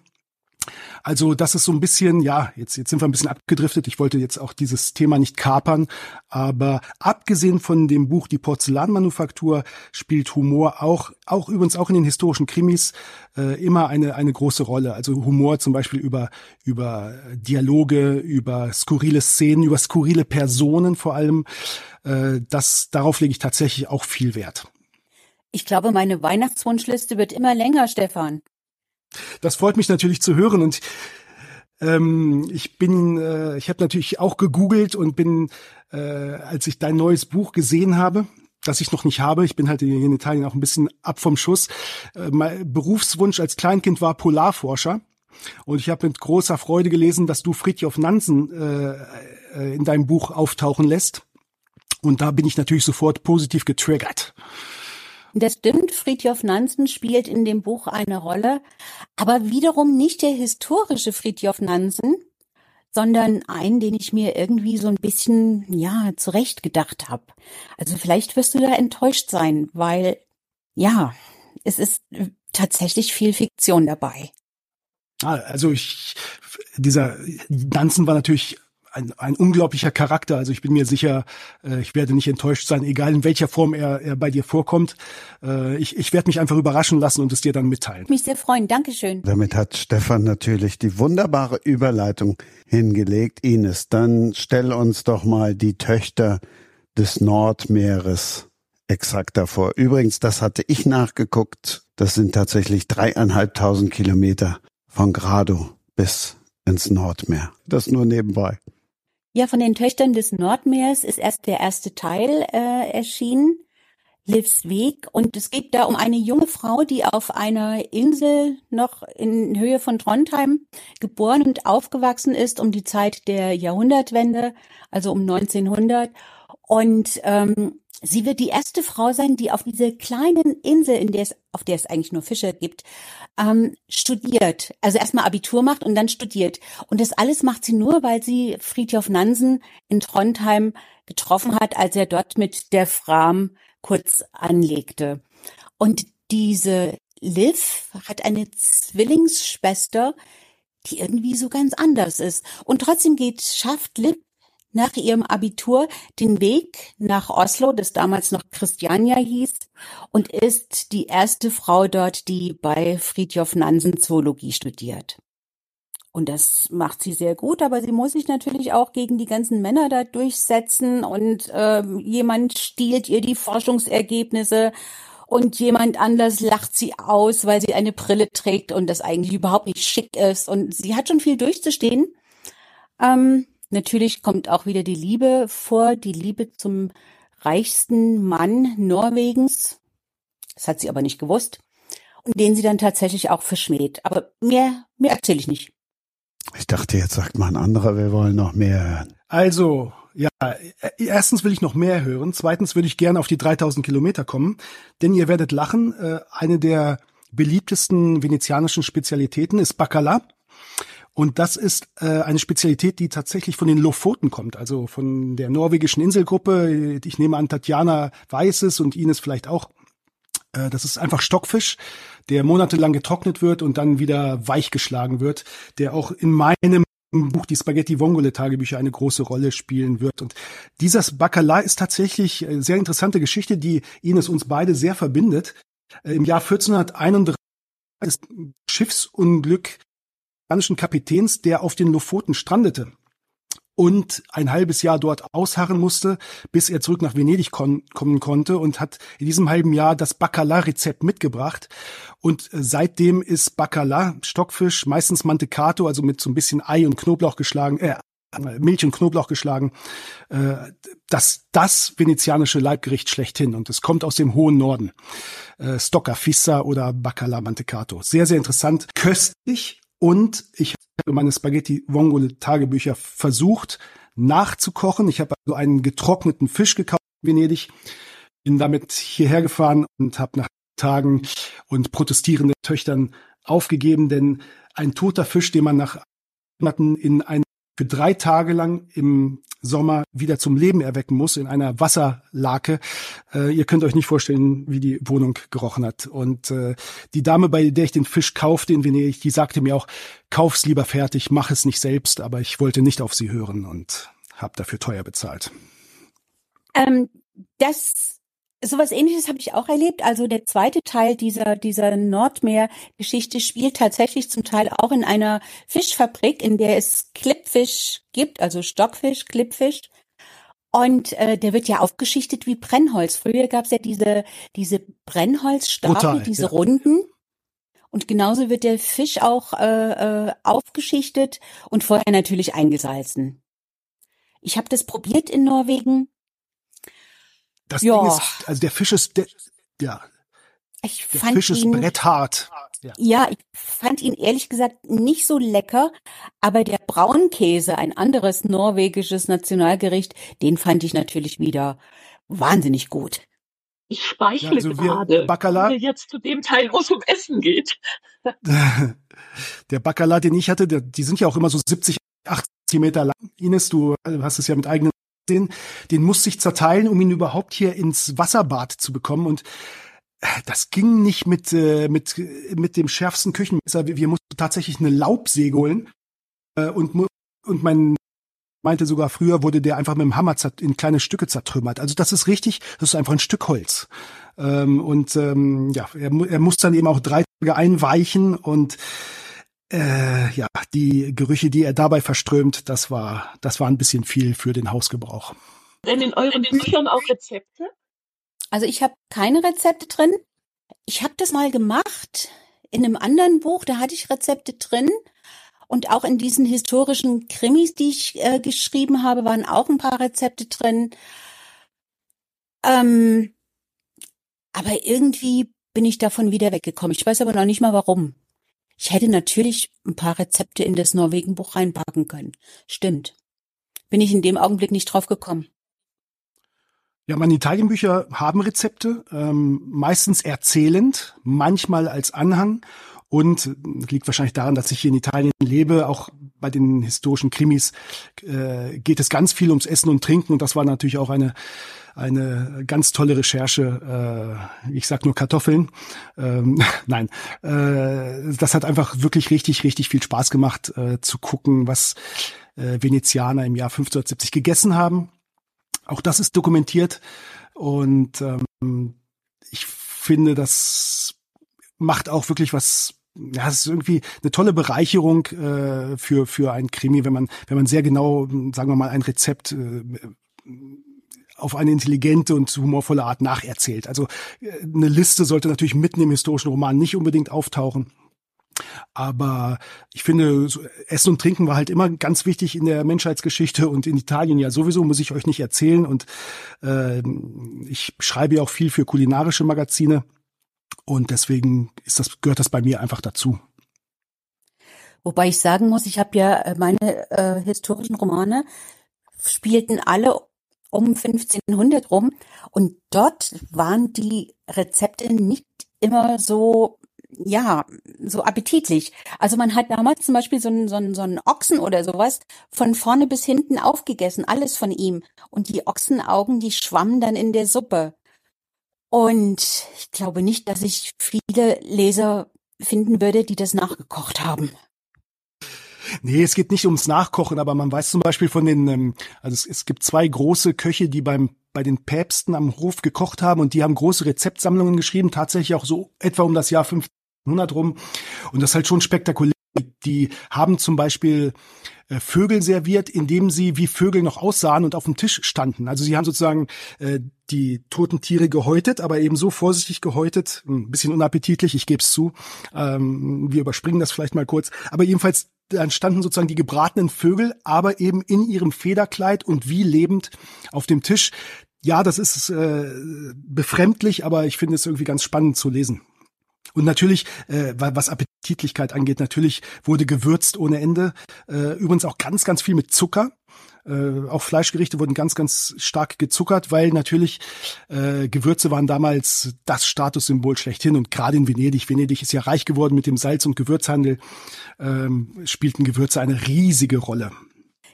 Also das ist so ein bisschen, ja, jetzt, jetzt sind wir ein bisschen abgedriftet. Ich wollte jetzt auch dieses Thema nicht kapern, aber abgesehen von dem Buch Die Porzellanmanufaktur spielt Humor auch, auch übrigens auch in den historischen Krimis äh, immer eine, eine große Rolle. Also Humor zum Beispiel über, über Dialoge, über skurrile Szenen, über skurrile Personen vor allem. Äh, das, darauf lege ich tatsächlich auch viel Wert. Ich glaube, meine Weihnachtswunschliste wird immer länger, Stefan. Das freut mich natürlich zu hören und ähm, ich bin, äh, ich habe natürlich auch gegoogelt und bin, äh, als ich dein neues Buch gesehen habe, das ich noch nicht habe, ich bin halt hier in Italien auch ein bisschen ab vom Schuss. Äh, mein Berufswunsch als Kleinkind war Polarforscher. Und ich habe mit großer Freude gelesen, dass du Fridtjof Nansen äh, äh, in deinem Buch auftauchen lässt. Und da bin ich natürlich sofort positiv getriggert. Das stimmt, Friedhof Nansen spielt in dem Buch eine Rolle, aber wiederum nicht der historische Friedhof Nansen, sondern einen, den ich mir irgendwie so ein bisschen, ja, zurechtgedacht habe. Also vielleicht wirst du da enttäuscht sein, weil, ja, es ist tatsächlich viel Fiktion dabei. Ah, also ich, dieser Nansen war natürlich ein, ein unglaublicher Charakter. Also ich bin mir sicher, äh, ich werde nicht enttäuscht sein, egal in welcher Form er, er bei dir vorkommt. Äh, ich, ich werde mich einfach überraschen lassen und es dir dann mitteilen. Mich sehr freuen. Dankeschön. Damit hat Stefan natürlich die wunderbare Überleitung hingelegt. Ines, dann stell uns doch mal die Töchter des Nordmeeres exakt davor. Übrigens, das hatte ich nachgeguckt. Das sind tatsächlich dreieinhalbtausend Kilometer von Grado bis ins Nordmeer. Das nur nebenbei. Ja, von den Töchtern des Nordmeers ist erst der erste Teil äh, erschienen, Livs Weg. Und es geht da um eine junge Frau, die auf einer Insel noch in Höhe von Trondheim geboren und aufgewachsen ist um die Zeit der Jahrhundertwende, also um 1900. Und ähm, sie wird die erste Frau sein, die auf dieser kleinen Insel, in der es, auf der es eigentlich nur Fische gibt, ähm, studiert. Also erstmal Abitur macht und dann studiert. Und das alles macht sie nur, weil sie Friedhof Nansen in Trondheim getroffen hat, als er dort mit der Fram kurz anlegte. Und diese Liv hat eine Zwillingsschwester, die irgendwie so ganz anders ist. Und trotzdem geht, schafft Liv nach ihrem Abitur den Weg nach Oslo, das damals noch Christiania hieß, und ist die erste Frau dort, die bei Fridtjof Nansen Zoologie studiert. Und das macht sie sehr gut, aber sie muss sich natürlich auch gegen die ganzen Männer da durchsetzen und äh, jemand stiehlt ihr die Forschungsergebnisse und jemand anders lacht sie aus, weil sie eine Brille trägt und das eigentlich überhaupt nicht schick ist. Und sie hat schon viel durchzustehen. Ähm, Natürlich kommt auch wieder die Liebe vor, die Liebe zum reichsten Mann Norwegens. Das hat sie aber nicht gewusst. den sie dann tatsächlich auch verschmäht. Aber mehr, mehr erzähle ich nicht. Ich dachte, jetzt sagt mal ein anderer, wir wollen noch mehr hören. Also, ja, erstens will ich noch mehr hören. Zweitens würde ich gerne auf die 3000 Kilometer kommen, denn ihr werdet lachen. Äh, eine der beliebtesten venezianischen Spezialitäten ist Bacala. Und das ist äh, eine Spezialität, die tatsächlich von den Lofoten kommt, also von der norwegischen Inselgruppe. Ich nehme an, Tatjana weiß es und Ines vielleicht auch. Äh, das ist einfach Stockfisch, der monatelang getrocknet wird und dann wieder weich geschlagen wird, der auch in meinem Buch die Spaghetti Vongole Tagebücher eine große Rolle spielen wird. Und dieses Bacala ist tatsächlich eine sehr interessante Geschichte, die Ines uns beide sehr verbindet. Äh, Im Jahr 1431 ist Schiffsunglück spanischen Kapitäns, der auf den Lofoten strandete und ein halbes Jahr dort ausharren musste, bis er zurück nach Venedig kommen konnte und hat in diesem halben Jahr das Bacala-Rezept mitgebracht. Und äh, seitdem ist Bacala, Stockfisch, meistens Mantecato, also mit so ein bisschen Ei und Knoblauch geschlagen, äh, Milch und Knoblauch geschlagen, äh, das, venezianische Leibgericht schlechthin. Und es kommt aus dem hohen Norden. Äh, Stocca Fissa oder Bacala Mantecato. Sehr, sehr interessant. Köstlich und ich habe meine Spaghetti Vongole Tagebücher versucht nachzukochen. Ich habe also einen getrockneten Fisch gekauft in Venedig, bin damit hierher gefahren und habe nach Tagen und protestierenden Töchtern aufgegeben, denn ein toter Fisch, den man nach Monaten in ein für drei Tage lang im Sommer wieder zum Leben erwecken muss in einer Wasserlake. Äh, ihr könnt euch nicht vorstellen, wie die Wohnung gerochen hat. Und äh, die Dame, bei der ich den Fisch kaufte in Venedig, die sagte mir auch, kauf's lieber fertig, mach es nicht selbst. Aber ich wollte nicht auf sie hören und habe dafür teuer bezahlt. Ähm, das Sowas ähnliches habe ich auch erlebt. Also der zweite Teil dieser, dieser Nordmeer-Geschichte spielt tatsächlich zum Teil auch in einer Fischfabrik, in der es Klippfisch gibt, also Stockfisch, Klippfisch. Und äh, der wird ja aufgeschichtet wie Brennholz. Früher gab es ja diese, diese Brennholzstapel, diese ja. Runden. Und genauso wird der Fisch auch äh, äh, aufgeschichtet und vorher natürlich eingesalzen. Ich habe das probiert in Norwegen. Das Ja. Ding ist, also der Fisch ist, der, ja, Ich der fand Fisch ist ihn, bretthart. Ja. ja, ich fand ihn ehrlich gesagt nicht so lecker, aber der Braunkäse, ein anderes norwegisches Nationalgericht, den fand ich natürlich wieder wahnsinnig gut. Ich speichle Ja, also wir- gerade, Bacala- wenn wir jetzt zu dem Teil, wo es um Essen geht. Der Bacala, den ich hatte, der, die sind ja auch immer so 70, 80 Meter lang. Ines, du äh, hast es ja mit eigenen gesehen. Den musste ich zerteilen, um ihn überhaupt hier ins Wasserbad zu bekommen. Und äh, das ging nicht mit, äh, mit, mit dem schärfsten Küchenmesser. Wir, wir mussten tatsächlich eine Laubsäge holen. Äh, und, und mein meinte sogar früher wurde der einfach mit dem Hammer in kleine Stücke zertrümmert. Also das ist richtig, das ist einfach ein Stück Holz. Ähm, und ähm, ja, er, er muss dann eben auch drei Tage einweichen und äh, ja, die Gerüche, die er dabei verströmt, das war, das war ein bisschen viel für den Hausgebrauch. Denn in euren Büchern auch Rezepte? Also ich habe keine Rezepte drin. Ich habe das mal gemacht in einem anderen Buch, da hatte ich Rezepte drin. Und auch in diesen historischen Krimis, die ich äh, geschrieben habe, waren auch ein paar Rezepte drin. Ähm, aber irgendwie bin ich davon wieder weggekommen. Ich weiß aber noch nicht mal warum. Ich hätte natürlich ein paar Rezepte in das Norwegen-Buch reinpacken können. Stimmt. Bin ich in dem Augenblick nicht drauf gekommen. Ja, meine Italienbücher haben Rezepte, ähm, meistens erzählend, manchmal als Anhang. Und liegt wahrscheinlich daran, dass ich hier in Italien lebe. Auch bei den historischen Krimis äh, geht es ganz viel ums Essen und Trinken. Und das war natürlich auch eine eine ganz tolle Recherche. Äh, ich sag nur Kartoffeln. Ähm, nein, äh, das hat einfach wirklich richtig, richtig viel Spaß gemacht äh, zu gucken, was äh, Venezianer im Jahr 1570 gegessen haben. Auch das ist dokumentiert und ähm, ich finde, das macht auch wirklich was. Ja, es ist irgendwie eine tolle Bereicherung äh, für für ein Krimi, wenn man wenn man sehr genau, sagen wir mal, ein Rezept äh, auf eine intelligente und humorvolle Art nacherzählt. Also äh, eine Liste sollte natürlich mitten im historischen Roman nicht unbedingt auftauchen. Aber ich finde, Essen und Trinken war halt immer ganz wichtig in der Menschheitsgeschichte und in Italien ja sowieso, muss ich euch nicht erzählen. Und äh, ich schreibe ja auch viel für kulinarische Magazine. Und deswegen ist das, gehört das bei mir einfach dazu. Wobei ich sagen muss, ich habe ja äh, meine äh, historischen Romane spielten alle um 1500 rum und dort waren die Rezepte nicht immer so ja, so appetitlich. Also man hat damals zum Beispiel so einen, so, einen, so einen Ochsen oder sowas von vorne bis hinten aufgegessen, alles von ihm. Und die Ochsenaugen, die schwammen dann in der Suppe. Und ich glaube nicht, dass ich viele Leser finden würde, die das nachgekocht haben. Nee, es geht nicht ums Nachkochen, aber man weiß zum Beispiel von den, ähm, also es, es gibt zwei große Köche, die beim bei den Päpsten am Hof gekocht haben und die haben große Rezeptsammlungen geschrieben, tatsächlich auch so etwa um das Jahr 1500 rum. Und das ist halt schon spektakulär. Die haben zum Beispiel äh, Vögel serviert, indem sie wie Vögel noch aussahen und auf dem Tisch standen. Also sie haben sozusagen äh, die toten Tiere gehäutet, aber eben so vorsichtig gehäutet, ein bisschen unappetitlich, ich gebe es zu. Ähm, wir überspringen das vielleicht mal kurz. Aber jedenfalls dann standen sozusagen die gebratenen Vögel, aber eben in ihrem Federkleid und wie lebend auf dem Tisch. Ja, das ist äh, befremdlich, aber ich finde es irgendwie ganz spannend zu lesen. Und natürlich, äh, was Appetitlichkeit angeht, natürlich wurde gewürzt ohne Ende. Äh, übrigens auch ganz, ganz viel mit Zucker. Äh, auch Fleischgerichte wurden ganz, ganz stark gezuckert, weil natürlich äh, Gewürze waren damals das Statussymbol schlechthin. Und gerade in Venedig, Venedig ist ja reich geworden mit dem Salz- und Gewürzhandel, ähm, spielten Gewürze eine riesige Rolle.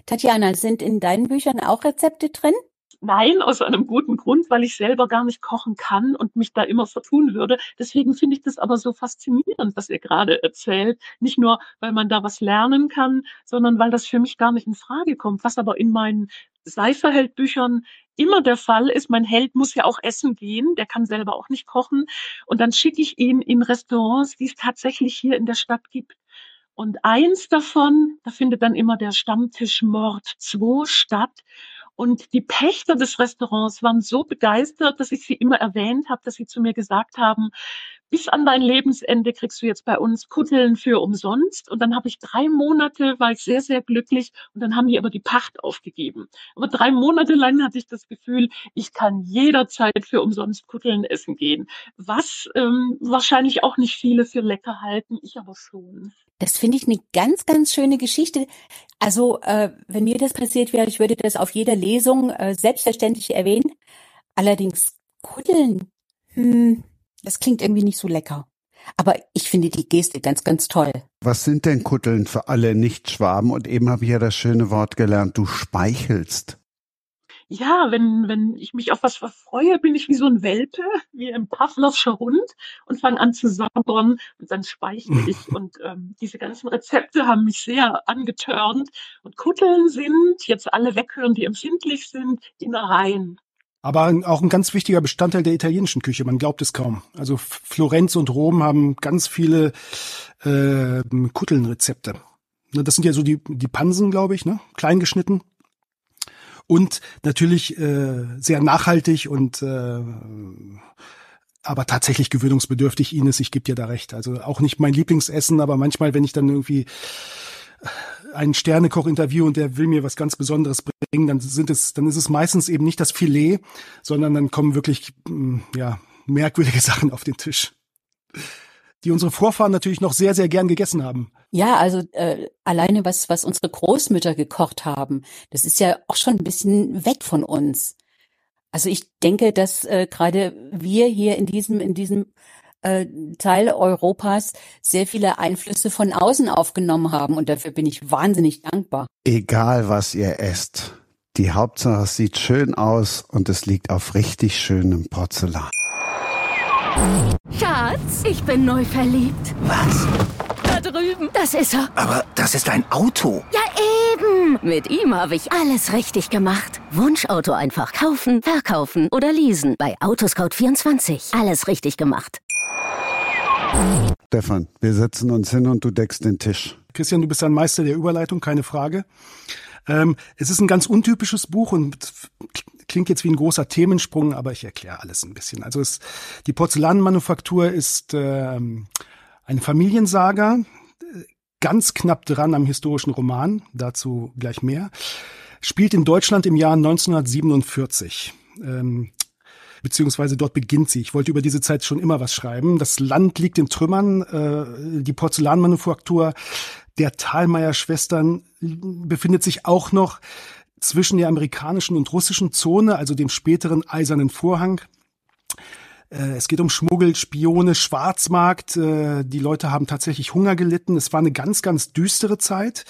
Tatjana, sind in deinen Büchern auch Rezepte drin? Nein, aus einem guten Grund, weil ich selber gar nicht kochen kann und mich da immer vertun würde. Deswegen finde ich das aber so faszinierend, was ihr gerade erzählt. Nicht nur, weil man da was lernen kann, sondern weil das für mich gar nicht in Frage kommt. Was aber in meinen Seiferheld-Büchern immer der Fall ist. Mein Held muss ja auch essen gehen, der kann selber auch nicht kochen. Und dann schicke ich ihn in Restaurants, die es tatsächlich hier in der Stadt gibt. Und eins davon, da findet dann immer der Stammtisch Mord 2 statt. Und die Pächter des Restaurants waren so begeistert, dass ich sie immer erwähnt habe, dass sie zu mir gesagt haben, bis an dein Lebensende kriegst du jetzt bei uns Kutteln für umsonst. Und dann habe ich drei Monate, war ich sehr, sehr glücklich. Und dann haben die aber die Pacht aufgegeben. Aber drei Monate lang hatte ich das Gefühl, ich kann jederzeit für umsonst Kutteln essen gehen. Was ähm, wahrscheinlich auch nicht viele für lecker halten, ich aber schon. Das finde ich eine ganz, ganz schöne Geschichte. Also, äh, wenn mir das passiert wäre, ich würde das auf jeder Lesung äh, selbstverständlich erwähnen. Allerdings Kutteln, hm, das klingt irgendwie nicht so lecker. Aber ich finde die Geste ganz, ganz toll. Was sind denn Kutteln für alle Nichtschwaben? Und eben habe ich ja das schöne Wort gelernt, du speichelst. Ja, wenn, wenn ich mich auf was verfreue, bin ich wie so ein Welpe, wie ein Pavlovscher Hund und fange an zu sabbern und dann speichle ich. Und ähm, diese ganzen Rezepte haben mich sehr angetörnt. Und Kutteln sind, jetzt alle weghören, die empfindlich sind, Innereien. Aber auch ein ganz wichtiger Bestandteil der italienischen Küche, man glaubt es kaum. Also Florenz und Rom haben ganz viele äh, Kuttelnrezepte. Ne, das sind ja so die, die Pansen, glaube ich, ne? klein geschnitten. Und natürlich äh, sehr nachhaltig und äh, aber tatsächlich gewöhnungsbedürftig, Ines, ich gebe dir da recht. Also auch nicht mein Lieblingsessen, aber manchmal, wenn ich dann irgendwie einen Sternekoch-Interview und der will mir was ganz Besonderes bringen, dann sind es, dann ist es meistens eben nicht das Filet, sondern dann kommen wirklich, mm, ja, merkwürdige Sachen auf den Tisch. Die unsere Vorfahren natürlich noch sehr, sehr gern gegessen haben. Ja, also äh, alleine was, was unsere Großmütter gekocht haben, das ist ja auch schon ein bisschen weg von uns. Also ich denke, dass äh, gerade wir hier in diesem, in diesem äh, Teil Europas sehr viele Einflüsse von außen aufgenommen haben und dafür bin ich wahnsinnig dankbar. Egal was ihr esst, die Hauptsache es sieht schön aus und es liegt auf richtig schönem Porzellan. Schatz, ich bin neu verliebt. Was? Da drüben. Das ist er. Aber das ist ein Auto. Ja, eben. Mit ihm habe ich alles richtig gemacht. Wunschauto einfach kaufen, verkaufen oder leasen. Bei Autoscout24. Alles richtig gemacht. Stefan, wir setzen uns hin und du deckst den Tisch. Christian, du bist ein Meister der Überleitung, keine Frage. Ähm, es ist ein ganz untypisches Buch und klingt jetzt wie ein großer Themensprung, aber ich erkläre alles ein bisschen. Also es, die Porzellanmanufaktur ist ähm, eine Familiensaga, ganz knapp dran am historischen Roman, dazu gleich mehr, spielt in Deutschland im Jahr 1947. Ähm, beziehungsweise dort beginnt sie. Ich wollte über diese Zeit schon immer was schreiben. Das Land liegt in Trümmern, äh, die Porzellanmanufaktur der Thalmeier-Schwestern befindet sich auch noch zwischen der amerikanischen und russischen Zone, also dem späteren Eisernen Vorhang. Äh, es geht um Schmuggel, Spione, Schwarzmarkt. Äh, die Leute haben tatsächlich Hunger gelitten. Es war eine ganz, ganz düstere Zeit.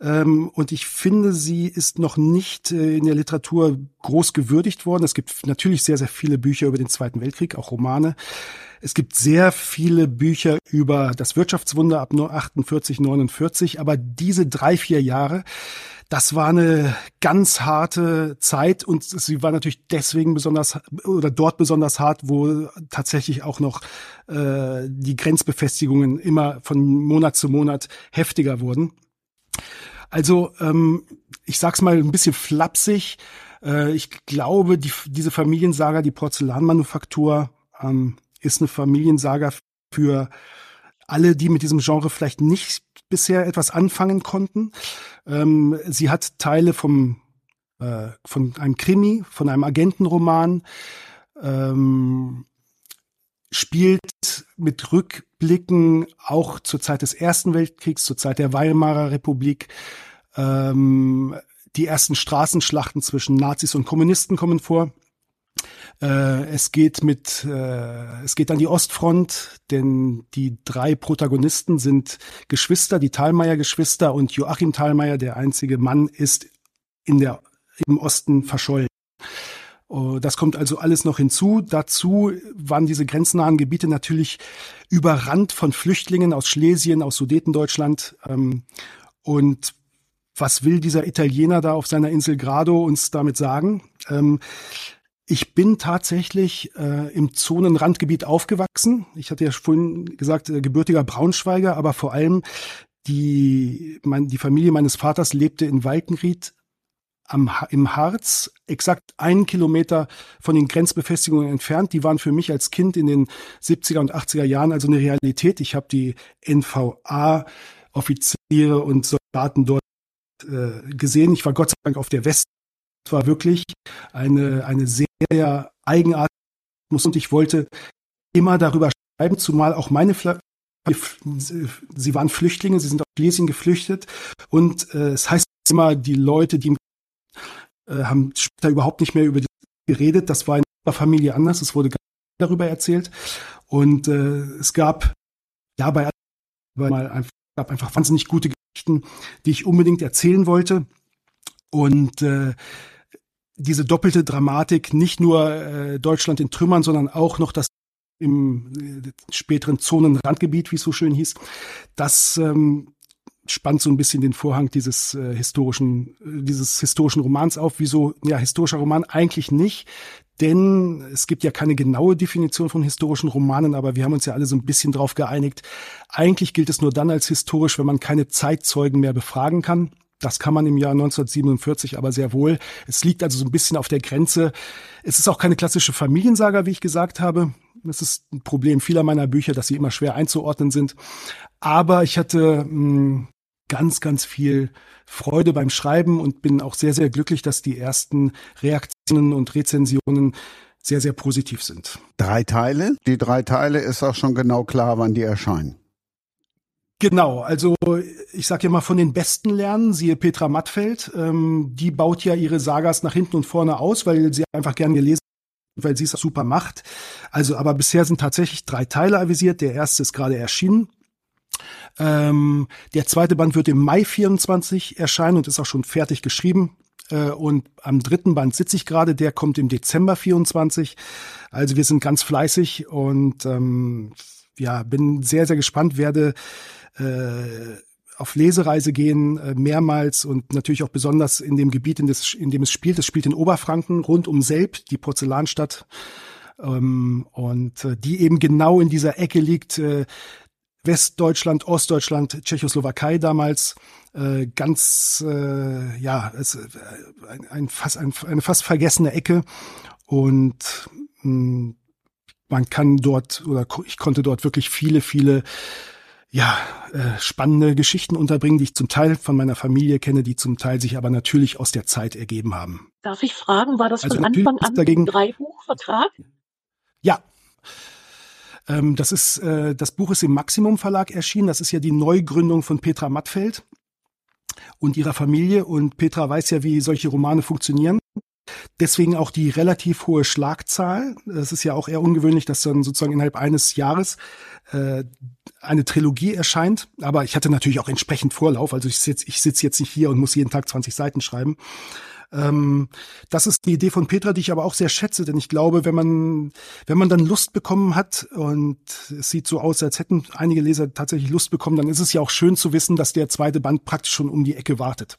Ähm, und ich finde, sie ist noch nicht äh, in der Literatur groß gewürdigt worden. Es gibt natürlich sehr, sehr viele Bücher über den Zweiten Weltkrieg, auch Romane. Es gibt sehr viele Bücher über das Wirtschaftswunder ab 48, 49. Aber diese drei, vier Jahre, das war eine ganz harte Zeit und sie war natürlich deswegen besonders oder dort besonders hart, wo tatsächlich auch noch äh, die Grenzbefestigungen immer von Monat zu Monat heftiger wurden. Also ähm, ich sag's mal ein bisschen flapsig. Äh, ich glaube, die, diese Familiensaga, die Porzellanmanufaktur, ähm, ist eine Familiensaga für alle, die mit diesem Genre vielleicht nicht bisher etwas anfangen konnten. Ähm, sie hat Teile vom äh, von einem Krimi, von einem Agentenroman, ähm, spielt mit Rückblicken auch zur Zeit des Ersten Weltkriegs, zur Zeit der Weimarer Republik. Ähm, die ersten Straßenschlachten zwischen Nazis und Kommunisten kommen vor. Äh, es geht mit, äh, es geht an die Ostfront, denn die drei Protagonisten sind Geschwister, die Thalmeier-Geschwister und Joachim Thalmeier, der einzige Mann, ist in der, im Osten verschollen. Oh, das kommt also alles noch hinzu. Dazu waren diese grenznahen Gebiete natürlich überrannt von Flüchtlingen aus Schlesien, aus Sudetendeutschland. Ähm, und was will dieser Italiener da auf seiner Insel Grado uns damit sagen? Ähm, ich bin tatsächlich äh, im Zonenrandgebiet aufgewachsen. Ich hatte ja vorhin gesagt, äh, gebürtiger Braunschweiger, aber vor allem die, mein, die Familie meines Vaters lebte in Walkenried am, im Harz, exakt einen Kilometer von den Grenzbefestigungen entfernt. Die waren für mich als Kind in den 70er und 80er Jahren also eine Realität. Ich habe die NVA-Offiziere und Soldaten dort äh, gesehen. Ich war Gott sei Dank auf der West es war wirklich eine, eine sehr eigenartige und ich wollte immer darüber schreiben, zumal auch meine Fla Sie waren Flüchtlinge, sie sind aus Schlesien geflüchtet und äh, es heißt immer, die Leute, die äh, haben später überhaupt nicht mehr über die geredet. Das war in der Familie anders. Es wurde darüber erzählt und äh, es gab ja bei mal einfach, gab einfach wahnsinnig gute Geschichten, die ich unbedingt erzählen wollte und äh, diese doppelte Dramatik, nicht nur äh, Deutschland in Trümmern, sondern auch noch das im äh, späteren Zonenrandgebiet, wie es so schön hieß, das ähm, spannt so ein bisschen den Vorhang dieses äh, historischen, äh, dieses historischen Romans auf. Wieso, ja, historischer Roman eigentlich nicht, denn es gibt ja keine genaue Definition von historischen Romanen, aber wir haben uns ja alle so ein bisschen drauf geeinigt. Eigentlich gilt es nur dann als historisch, wenn man keine Zeitzeugen mehr befragen kann. Das kann man im Jahr 1947 aber sehr wohl. Es liegt also so ein bisschen auf der Grenze. Es ist auch keine klassische Familiensaga, wie ich gesagt habe. Das ist ein Problem vieler meiner Bücher, dass sie immer schwer einzuordnen sind. Aber ich hatte mh, hm, ganz, ganz viel Freude beim Schreiben und bin auch sehr, sehr glücklich, dass die ersten Reaktionen und Rezensionen sehr, sehr positiv sind. Drei Teile? Die drei Teile ist auch schon genau klar, wann die erscheinen. Genau, also ich sage ja mal von den Besten lernen, siehe Petra Mattfeld, ähm, die baut ja ihre Sagas nach hinten und vorne aus, weil sie einfach gern gelesen weil sie es super macht. Also, aber bisher sind tatsächlich drei Teile avisiert. Der erste ist gerade erschienen. Ähm, der zweite Band wird im Mai 24 erscheinen und ist auch schon fertig geschrieben. Äh, und am dritten Band sitze ich gerade, der kommt im Dezember 24. Also wir sind ganz fleißig und ähm, ja, bin sehr, sehr gespannt, werde äh, auf Lesereise gehen, äh, mehrmals und natürlich auch besonders in dem Gebiet, in, das, in dem es spielt. Es spielt in Oberfranken, rund um Selb, die Porzellanstadt. Ähm, und äh, die eben genau in dieser Ecke liegt, äh, Westdeutschland, Ostdeutschland, Tschechoslowakei damals, äh, ganz, äh, ja, es, äh, ein, ein, fast, ein, eine fast vergessene Ecke. Und mh, hm, man kann dort, oder ich konnte dort wirklich viele, viele ja, äh, spannende Geschichten unterbringen, die ich zum Teil von meiner Familie kenne, die zum Teil sich aber natürlich aus der Zeit ergeben haben. Darf ich fragen, war das also von Anfang an dagegen, ein Dreibuchvertrag? Ja. Ähm, das ist, äh, das Buch ist im Maximum Verlag erschienen. Das ist ja die Neugründung von Petra Mattfeld und ihrer Familie. Und Petra weiß ja, wie solche Romane funktionieren. Deswegen auch die relativ hohe Schlagzahl. Es ist ja auch eher ungewöhnlich, dass dann sozusagen innerhalb eines Jahres äh, eine Trilogie erscheint. Aber ich hatte natürlich auch entsprechend Vorlauf. Also ich sitze ich sitz jetzt nicht hier und muss jeden Tag 20 Seiten schreiben. Ähm, das ist die Idee von Petra, die ich aber auch sehr schätze, denn ich glaube, wenn man, wenn man dann Lust bekommen hat und es sieht so aus, als hätten einige Leser tatsächlich Lust bekommen, dann ist es ja auch schön zu wissen, dass der zweite Band praktisch schon um die Ecke wartet.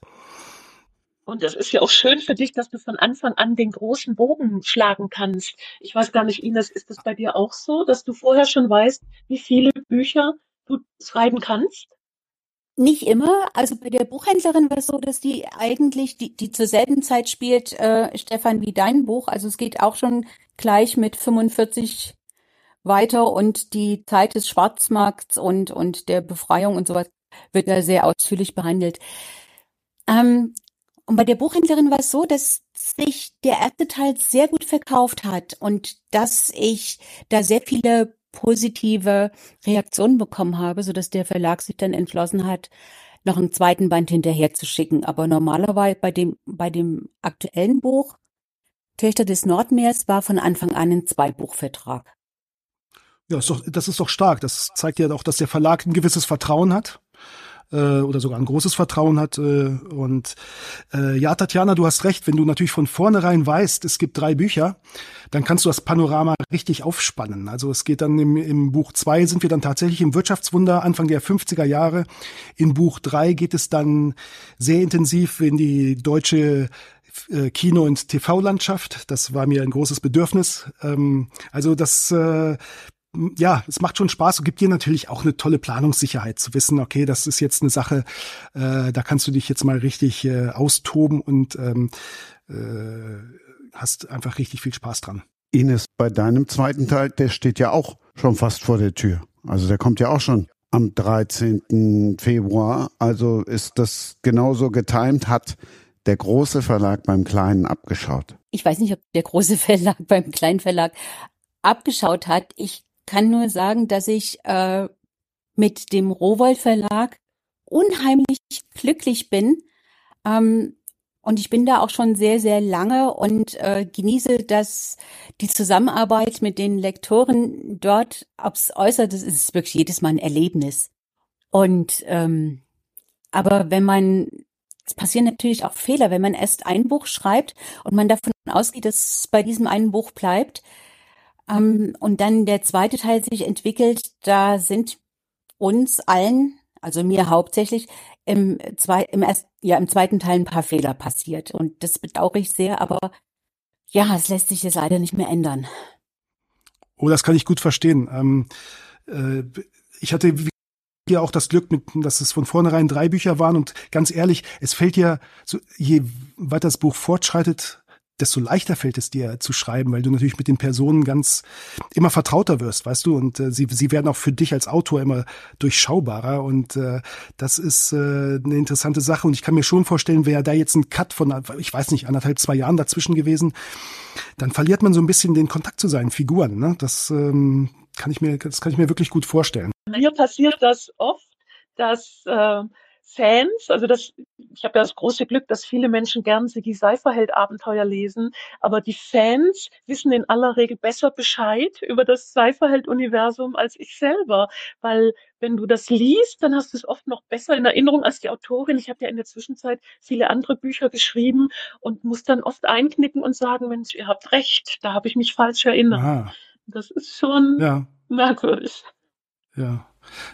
Und das ist ja auch schön für dich, dass du von Anfang an den großen Bogen schlagen kannst. Ich weiß gar nicht, Ines, ist das bei dir auch so, dass du vorher schon weißt, wie viele Bücher du schreiben kannst? Nicht immer. Also bei der Buchhändlerin war es so, dass die eigentlich, die, die zur selben Zeit spielt, äh, Stefan, wie dein Buch. Also es geht auch schon gleich mit 45 weiter und die Zeit des Schwarzmarkts und, und der Befreiung und sowas wird da sehr ausführlich behandelt. Ähm, und bei der Buchhändlerin war es so, dass sich der erste Teil sehr gut verkauft hat und dass ich da sehr viele positive Reaktionen bekommen habe, so dass der Verlag sich dann entschlossen hat, noch einen zweiten Band hinterher zu schicken. Aber normalerweise bei dem, bei dem aktuellen Buch Töchter des Nordmeers war von Anfang an ein Zweibuchvertrag. Ja, ist doch, das ist doch stark. Das zeigt ja auch, dass der Verlag ein gewisses Vertrauen hat äh, oder sogar ein großes Vertrauen hat. Äh, und äh, ja, Tatjana, du hast recht, wenn du natürlich von vornherein weißt, es gibt drei Bücher, dann kannst du das Panorama richtig aufspannen. Also es geht dann im, im Buch zwei sind wir dann tatsächlich im Wirtschaftswunder Anfang der 50er Jahre. In Buch drei geht es dann sehr intensiv in die deutsche äh, Kino- und TV-Landschaft. Das war mir ein großes Bedürfnis. Ähm, also das äh, ja, es macht schon Spaß und gibt dir natürlich auch eine tolle Planungssicherheit zu wissen, okay, das ist jetzt eine Sache, äh, da kannst du dich jetzt mal richtig äh, austoben und ähm, äh, hast einfach richtig viel Spaß dran. Ines, bei deinem zweiten Teil, der steht ja auch schon fast vor der Tür. Also der kommt ja auch schon am 13. Februar. Also ist das genauso getimt, hat der große Verlag beim kleinen abgeschaut. Ich weiß nicht, ob der große Verlag beim kleinen Verlag abgeschaut hat. Ich kann nur sagen, dass ich äh, mit dem Rowold Verlag unheimlich glücklich bin. Ähm, und ich bin da auch schon sehr, sehr lange und äh, genieße das, die Zusammenarbeit mit den Lektoren dort aufs Äußerste. Das ist wirklich jedes Mal ein Erlebnis. Und ähm, aber wenn man, es passieren natürlich auch Fehler, wenn man erst ein Buch schreibt und man davon ausgeht, dass es bei diesem einen Buch bleibt, ähm, und dann der zweite Teil sich entwickelt, da sind uns allen, also mir hauptsächlich, im, zwei, im, erst, ja, im zweiten Teil ein paar Fehler passiert. Und das bedauere ich sehr, aber ja, es lässt sich jetzt leider nicht mehr ändern. Oh, das kann ich gut verstehen. Ähm, äh, ich hatte ja auch das Glück, mit, dass es von vornherein drei Bücher waren und ganz ehrlich, es fällt ja, so, je weiter das Buch fortschreitet, desto leichter fällt es dir zu schreiben, weil du natürlich mit den Personen ganz immer vertrauter wirst, weißt du, und äh, sie, sie werden auch für dich als Autor immer durchschaubarer und äh, das ist äh, eine interessante Sache und ich kann mir schon vorstellen, wäre da jetzt ein Cut von, ich weiß nicht, anderthalb, zwei Jahren dazwischen gewesen, dann verliert man so ein bisschen den Kontakt zu seinen Figuren, ne? Das ähm, kann ich mir, das kann ich mir wirklich gut vorstellen. Mir passiert das oft, dass äh, Fans, also das, ich habe ja das große Glück, dass viele Menschen gern die Seiferheld-Abenteuer lesen, aber die Fans wissen in aller Regel besser Bescheid über das Seiferheld-Universum als ich selber, weil wenn du das liest, dann hast du es oft noch besser in Erinnerung als die Autorin. Ich habe ja in der Zwischenzeit viele andere Bücher geschrieben und muss dann oft einknicken und sagen, Mensch, ihr habt recht, da habe ich mich falsch erinnert. Aha. Das ist schon ja. merkwürdig. Ja.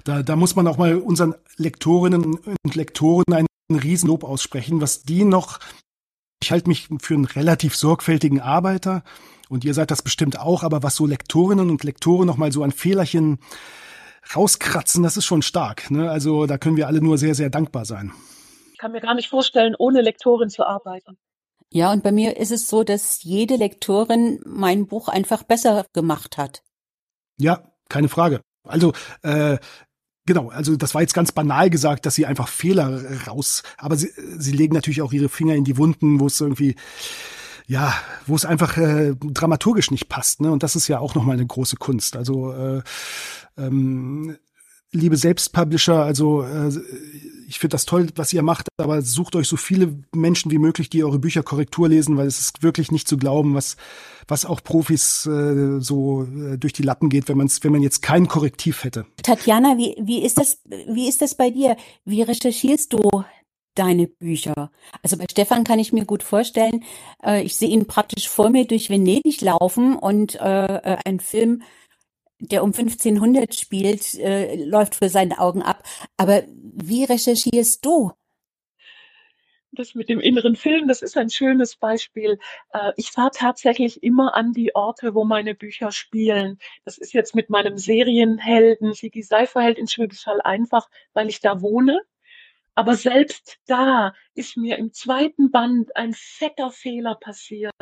Da, da muss man auch mal unseren Lektorinnen und Lektoren einen Riesenlob aussprechen, was die noch, ich halte mich für einen relativ sorgfältigen Arbeiter und ihr seid das bestimmt auch, aber was so Lektorinnen und Lektoren noch mal so an Fehlerchen rauskratzen, das ist schon stark. Ne? Also da können wir alle nur sehr, sehr dankbar sein. Ich kann mir gar nicht vorstellen, ohne Lektorin zu arbeiten. Ja, und bei mir ist es so, dass jede Lektorin mein Buch einfach besser gemacht hat. Ja, keine Frage. Also äh, Genau, also das war jetzt ganz banal gesagt, dass sie einfach Fehler raus, aber sie, sie legen natürlich auch ihre Finger in die Wunden, wo es irgendwie ja, wo es einfach äh, dramaturgisch nicht passt, ne? Und das ist ja auch nochmal eine große Kunst. Also äh, ähm, liebe Selbstpublisher, also äh, ich finde das toll, was ihr macht, aber sucht euch so viele Menschen wie möglich, die eure Bücher Korrektur lesen, weil es ist wirklich nicht zu glauben, was was auch Profis äh, so äh, durch die Lappen geht, wenn man wenn man jetzt kein Korrektiv hätte. Tatjana, wie wie ist das wie ist das bei dir? Wie recherchierst du deine Bücher? Also bei Stefan kann ich mir gut vorstellen, äh, ich sehe ihn praktisch vor mir durch Venedig laufen und äh, äh ein Film der um 1500 spielt, äh, läuft für seine Augen ab. Aber wie recherchierst du? Das mit dem inneren Film, das ist ein schönes Beispiel. Äh, ich fahre tatsächlich immer an die Orte, wo meine Bücher spielen. Das ist jetzt mit meinem Serienhelden Sigi Seiferheld in Schwäbisch Hall einfach, weil ich da wohne. Aber selbst da ist mir im zweiten Band ein fetter Fehler passiert,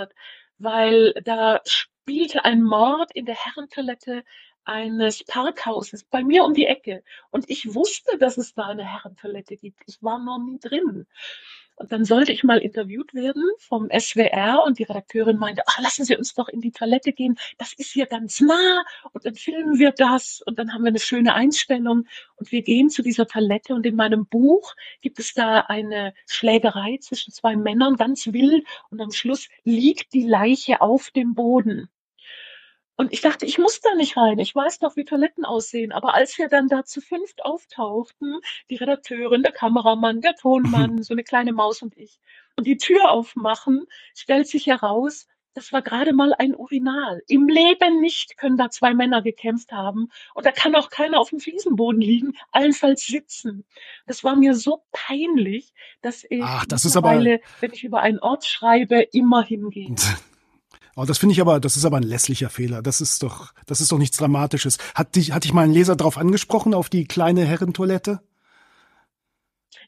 weil da spielte ein Mord in der Herrentoilette eines Parkhauses bei mir um die Ecke. Und ich wusste, dass es da eine Herrentoilette gibt. Ich war noch nie drin. Und dann sollte ich mal interviewt werden vom SWR und die Redakteurin meinte, ach, lassen Sie uns doch in die Toilette gehen. Das ist hier ganz nah und dann filmen wir das und dann haben wir eine schöne Einstellung und wir gehen zu dieser Toilette und in meinem Buch gibt es da eine Schlägerei zwischen zwei Männern, ganz wild und am Schluss liegt die Leiche auf dem Boden. Und ich dachte, ich muss da nicht rein. Ich weiß doch, wie Toiletten aussehen. Aber als wir dann da zu fünft auftauchten, die Redakteurin, der Kameramann, der Tonmann, so eine kleine Maus und ich, und die Tür aufmachen, stellt sich heraus, das war gerade mal ein Urinal. Im Leben nicht können da zwei Männer gekämpft haben. Und da kann auch keiner auf dem Fliesenboden liegen, allenfalls sitzen. Das war mir so peinlich, dass ich Ach, das ist aber, wenn ich über einen Ort schreibe, immer hingehe. Oh, das finde ich aber, das ist aber ein lässlicher Fehler. Das ist doch, das ist doch nichts Dramatisches. Hat dich, hat dich mal Leser darauf angesprochen, auf die kleine Herrentoilette?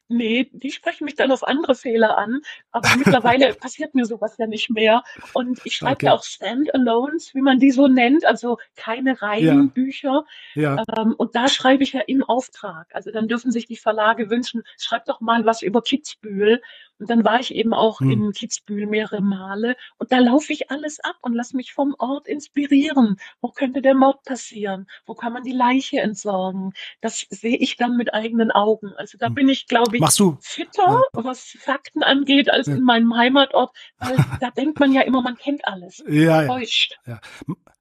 Nee, die sprechen mich dann auf andere Fehler an. Aber mittlerweile passiert mir sowas ja nicht mehr. Und ich schreibe okay. ja auch Standalones, wie man die so nennt, also keine Reihenbücher. Ja. ja. Ähm, und da schreibe ich ja im Auftrag. Also dann dürfen sich die Verlage wünschen, schreib doch mal was über Kitzbühel. Und dann war ich eben auch hm. in Kitzbühel mehrere Male. Und da laufe ich alles ab und lass mich vom Ort inspirieren. Wo könnte der Mord passieren? Wo kann man die Leiche entsorgen? Das sehe ich dann mit eigenen Augen. Also da hm. bin ich, glaube ich, Machst du? fitter, ja. was Fakten angeht, als ja. in meinem Heimatort. Weil da denkt man ja immer, man kennt alles. Ja, Täuscht. Ja.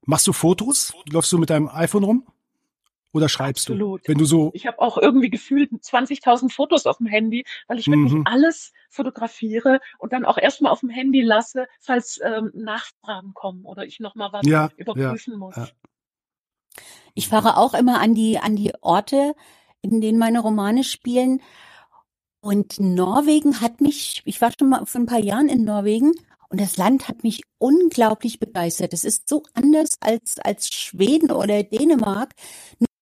Machst du Fotos? Läufst du mit deinem iPhone rum? Oder schreibst Absolut. du? Wenn du so. Ich habe auch irgendwie gefühlt 20.000 Fotos auf dem Handy, weil ich wirklich mhm. alles fotografiere und dann auch erstmal auf dem Handy lasse, falls ähm, Nachfragen kommen oder ich nochmal was ja, überprüfen ja, muss. Ja. Ich fahre auch immer an die an die Orte, in denen meine Romane spielen. Und Norwegen hat mich, ich war schon mal vor ein paar Jahren in Norwegen und das Land hat mich unglaublich begeistert. Es ist so anders als, als Schweden oder Dänemark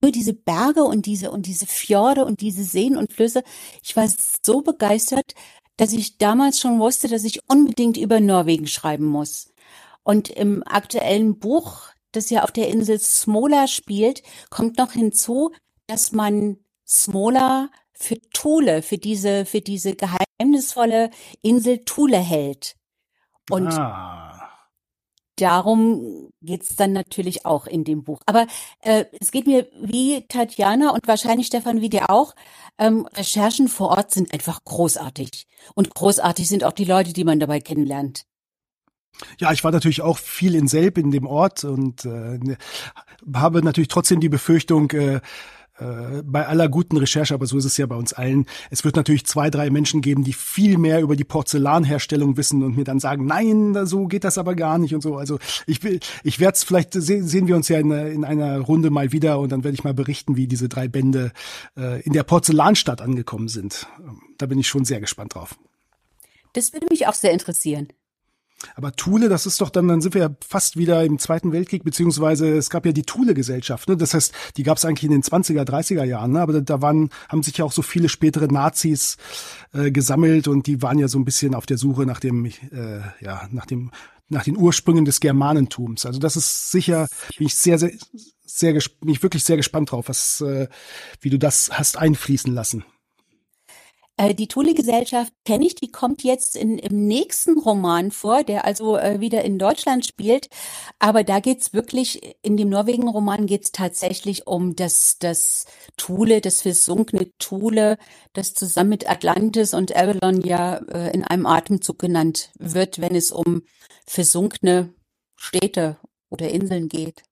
nur diese Berge und diese und diese Fjorde und diese Seen und Flüsse. Ich war so begeistert, dass ich damals schon wusste, dass ich unbedingt über Norwegen schreiben muss. Und im aktuellen Buch, das ja auf der Insel Smola spielt, kommt noch hinzu, dass man Smola für Thule, für diese, für diese geheimnisvolle Insel Thule hält. Und ah darum geht's dann natürlich auch in dem Buch. Aber äh, es geht mir wie Tatjana und wahrscheinlich Stefan wie dir auch. Ähm, Recherchen vor Ort sind einfach großartig. Und großartig sind auch die Leute, die man dabei kennenlernt. Ja, ich war natürlich auch viel in Selb in dem Ort und äh, habe natürlich trotzdem die Befürchtung, äh, äh, bei aller guten Recherche, aber so ist es ja bei uns allen, es wird natürlich zwei, drei Menschen geben, die viel mehr über die Porzellanherstellung wissen und mir dann sagen, nein, so geht das aber gar nicht und so. Also ich will, ich werde es vielleicht se sehen wir uns ja in, in, einer Runde mal wieder und dann werde ich mal berichten, wie diese drei Bände äh, in der Porzellanstadt angekommen sind. Da bin ich schon sehr gespannt drauf. Das würde mich auch sehr interessieren. Aber Thule, das ist doch dann, dann sind wir ja fast wieder im Zweiten Weltkrieg, beziehungsweise es gab ja die Thule-Gesellschaft, ne? Das heißt, die gab es eigentlich in den 20er, 30er Jahren, ne? Aber da waren, haben sich ja auch so viele spätere Nazis äh, gesammelt und die waren ja so ein bisschen auf der Suche nach dem, äh, ja, nach dem, nach den Ursprüngen des Germanentums. Also das ist sicher, bin ich sehr, sehr, sehr, bin ich wirklich sehr gespannt drauf, was, äh, wie du das hast einfließen lassen. Äh, die Thule-Gesellschaft kenne ich, die kommt jetzt in, im nächsten Roman vor, der also äh, wieder in Deutschland spielt. Aber da geht's wirklich, in dem Norwegen-Roman geht's tatsächlich um das, das Thule, das versunkene Thule, das zusammen mit Atlantis und Avalon ja äh, in einem Atemzug genannt wird, wenn es um versunkene Städte oder Inseln geht.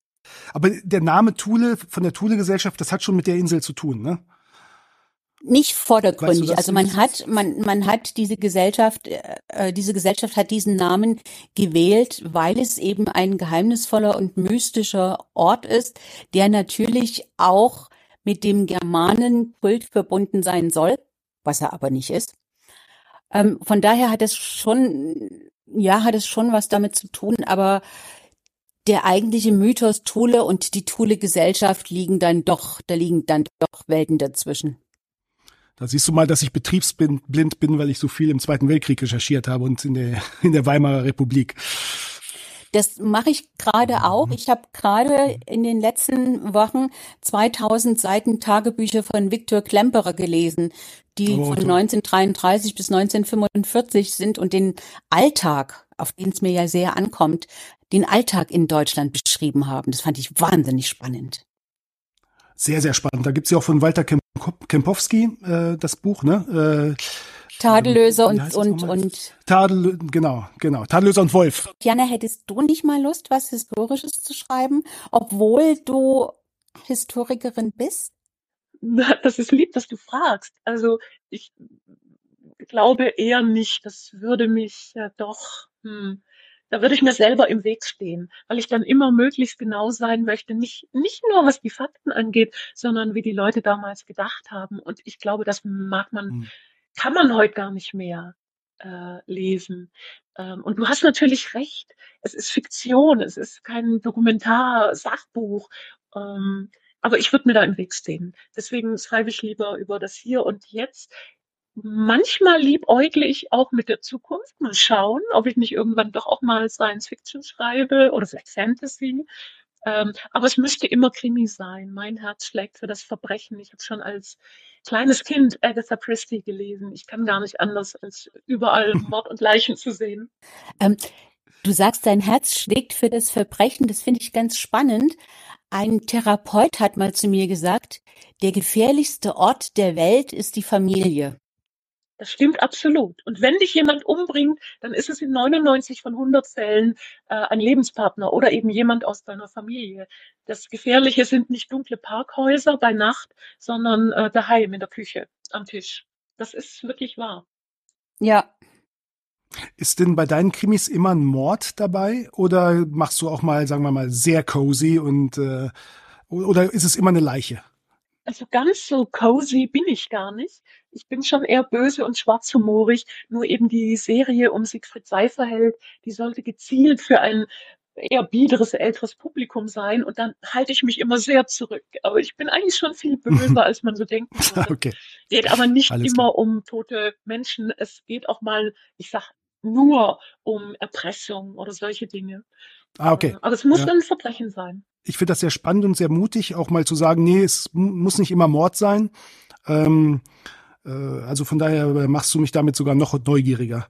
Aber der Name Thule von der Thule-Gesellschaft, das hat schon mit der Insel zu tun, ne? Nicht vordergründig. Weißt du, also man hat, man, man hat diese Gesellschaft, äh, diese Gesellschaft hat diesen Namen gewählt, weil es eben ein geheimnisvoller und mystischer Ort ist, der natürlich auch mit dem Germanenkult verbunden sein soll, was er aber nicht ist. Ähm, von daher hat es schon, ja, hat es schon was damit zu tun, aber der eigentliche Mythos Thule und die Thule-Gesellschaft liegen dann doch, da liegen dann doch Welten dazwischen. Da siehst du mal, dass ich betriebsblind bin, weil ich so viel im Zweiten Weltkrieg recherchiert habe und in der, in der Weimarer Republik. Das mache ich gerade auch. Ich habe gerade in den letzten Wochen 2000 Seiten Tagebücher von Viktor Klemperer gelesen, die oh, von 1933 bis 1945 sind und den Alltag, auf den es mir ja sehr ankommt, den Alltag in Deutschland beschrieben haben. Das fand ich wahnsinnig spannend. Sehr, sehr spannend. Da gibt's ja auch von Walter Kempowski äh, das Buch, ne? Äh, Tadellöser und, und, und. Tadel, genau, genau. Tadellöser und Wolf. Jana, hättest du nicht mal Lust, was Historisches zu schreiben, obwohl du Historikerin bist? Das ist lieb, dass du fragst. Also ich glaube eher nicht. Das würde mich ja doch, hm, da würde ich mir selber im Weg stehen, weil ich dann immer möglichst genau sein möchte, nicht, nicht nur was die Fakten angeht, sondern wie die Leute damals gedacht haben. Und ich glaube, das mag man, mhm. kann man heute gar nicht mehr äh, lesen. Ähm, und du hast natürlich recht, es ist Fiktion, es ist kein Dokumentar-Sachbuch. Ähm, aber ich würde mir da im Weg stehen. Deswegen schreibe ich lieber über das Hier und Jetzt manchmal liebäugle ich auch mit der Zukunft. Mal schauen, ob ich nicht irgendwann doch auch mal Science Fiction schreibe oder vielleicht Fantasy. Ähm, aber es müsste immer Krimi sein. Mein Herz schlägt für das Verbrechen. Ich habe schon als kleines Kind Agatha Christie gelesen. Ich kann gar nicht anders, als überall Mord und Leichen zu sehen. Ähm, du sagst, dein Herz schlägt für das Verbrechen. Das finde ich ganz spannend. Ein Therapeut hat mal zu mir gesagt, der gefährlichste Ort der Welt ist die Familie. Das stimmt absolut. Und wenn dich jemand umbringt, dann ist es in 99 von 100 Fällen äh, ein Lebenspartner oder eben jemand aus deiner Familie. Das Gefährliche sind nicht dunkle Parkhäuser bei Nacht, sondern äh, daheim in der Küche, am Tisch. Das ist wirklich wahr. Ja. Ist denn bei deinen Krimis immer ein Mord dabei oder machst du auch mal, sagen wir mal, sehr cozy und äh, oder ist es immer eine Leiche? Also ganz so cozy bin ich gar nicht. Ich bin schon eher böse und schwarzhumorig. Nur eben die Serie um Siegfried Seiferheld, die sollte gezielt für ein eher biederes älteres Publikum sein und dann halte ich mich immer sehr zurück. Aber ich bin eigentlich schon viel böser, als man so würde. okay. Geht aber nicht Alles immer klar. um tote Menschen. Es geht auch mal, ich sag nur um Erpressung oder solche Dinge. Ah, okay. Aber es muss ja. ein Verbrechen sein ich finde das sehr spannend und sehr mutig, auch mal zu sagen, nee, es muss nicht immer Mord sein. Ähm, äh, also von daher machst du mich damit sogar noch neugieriger.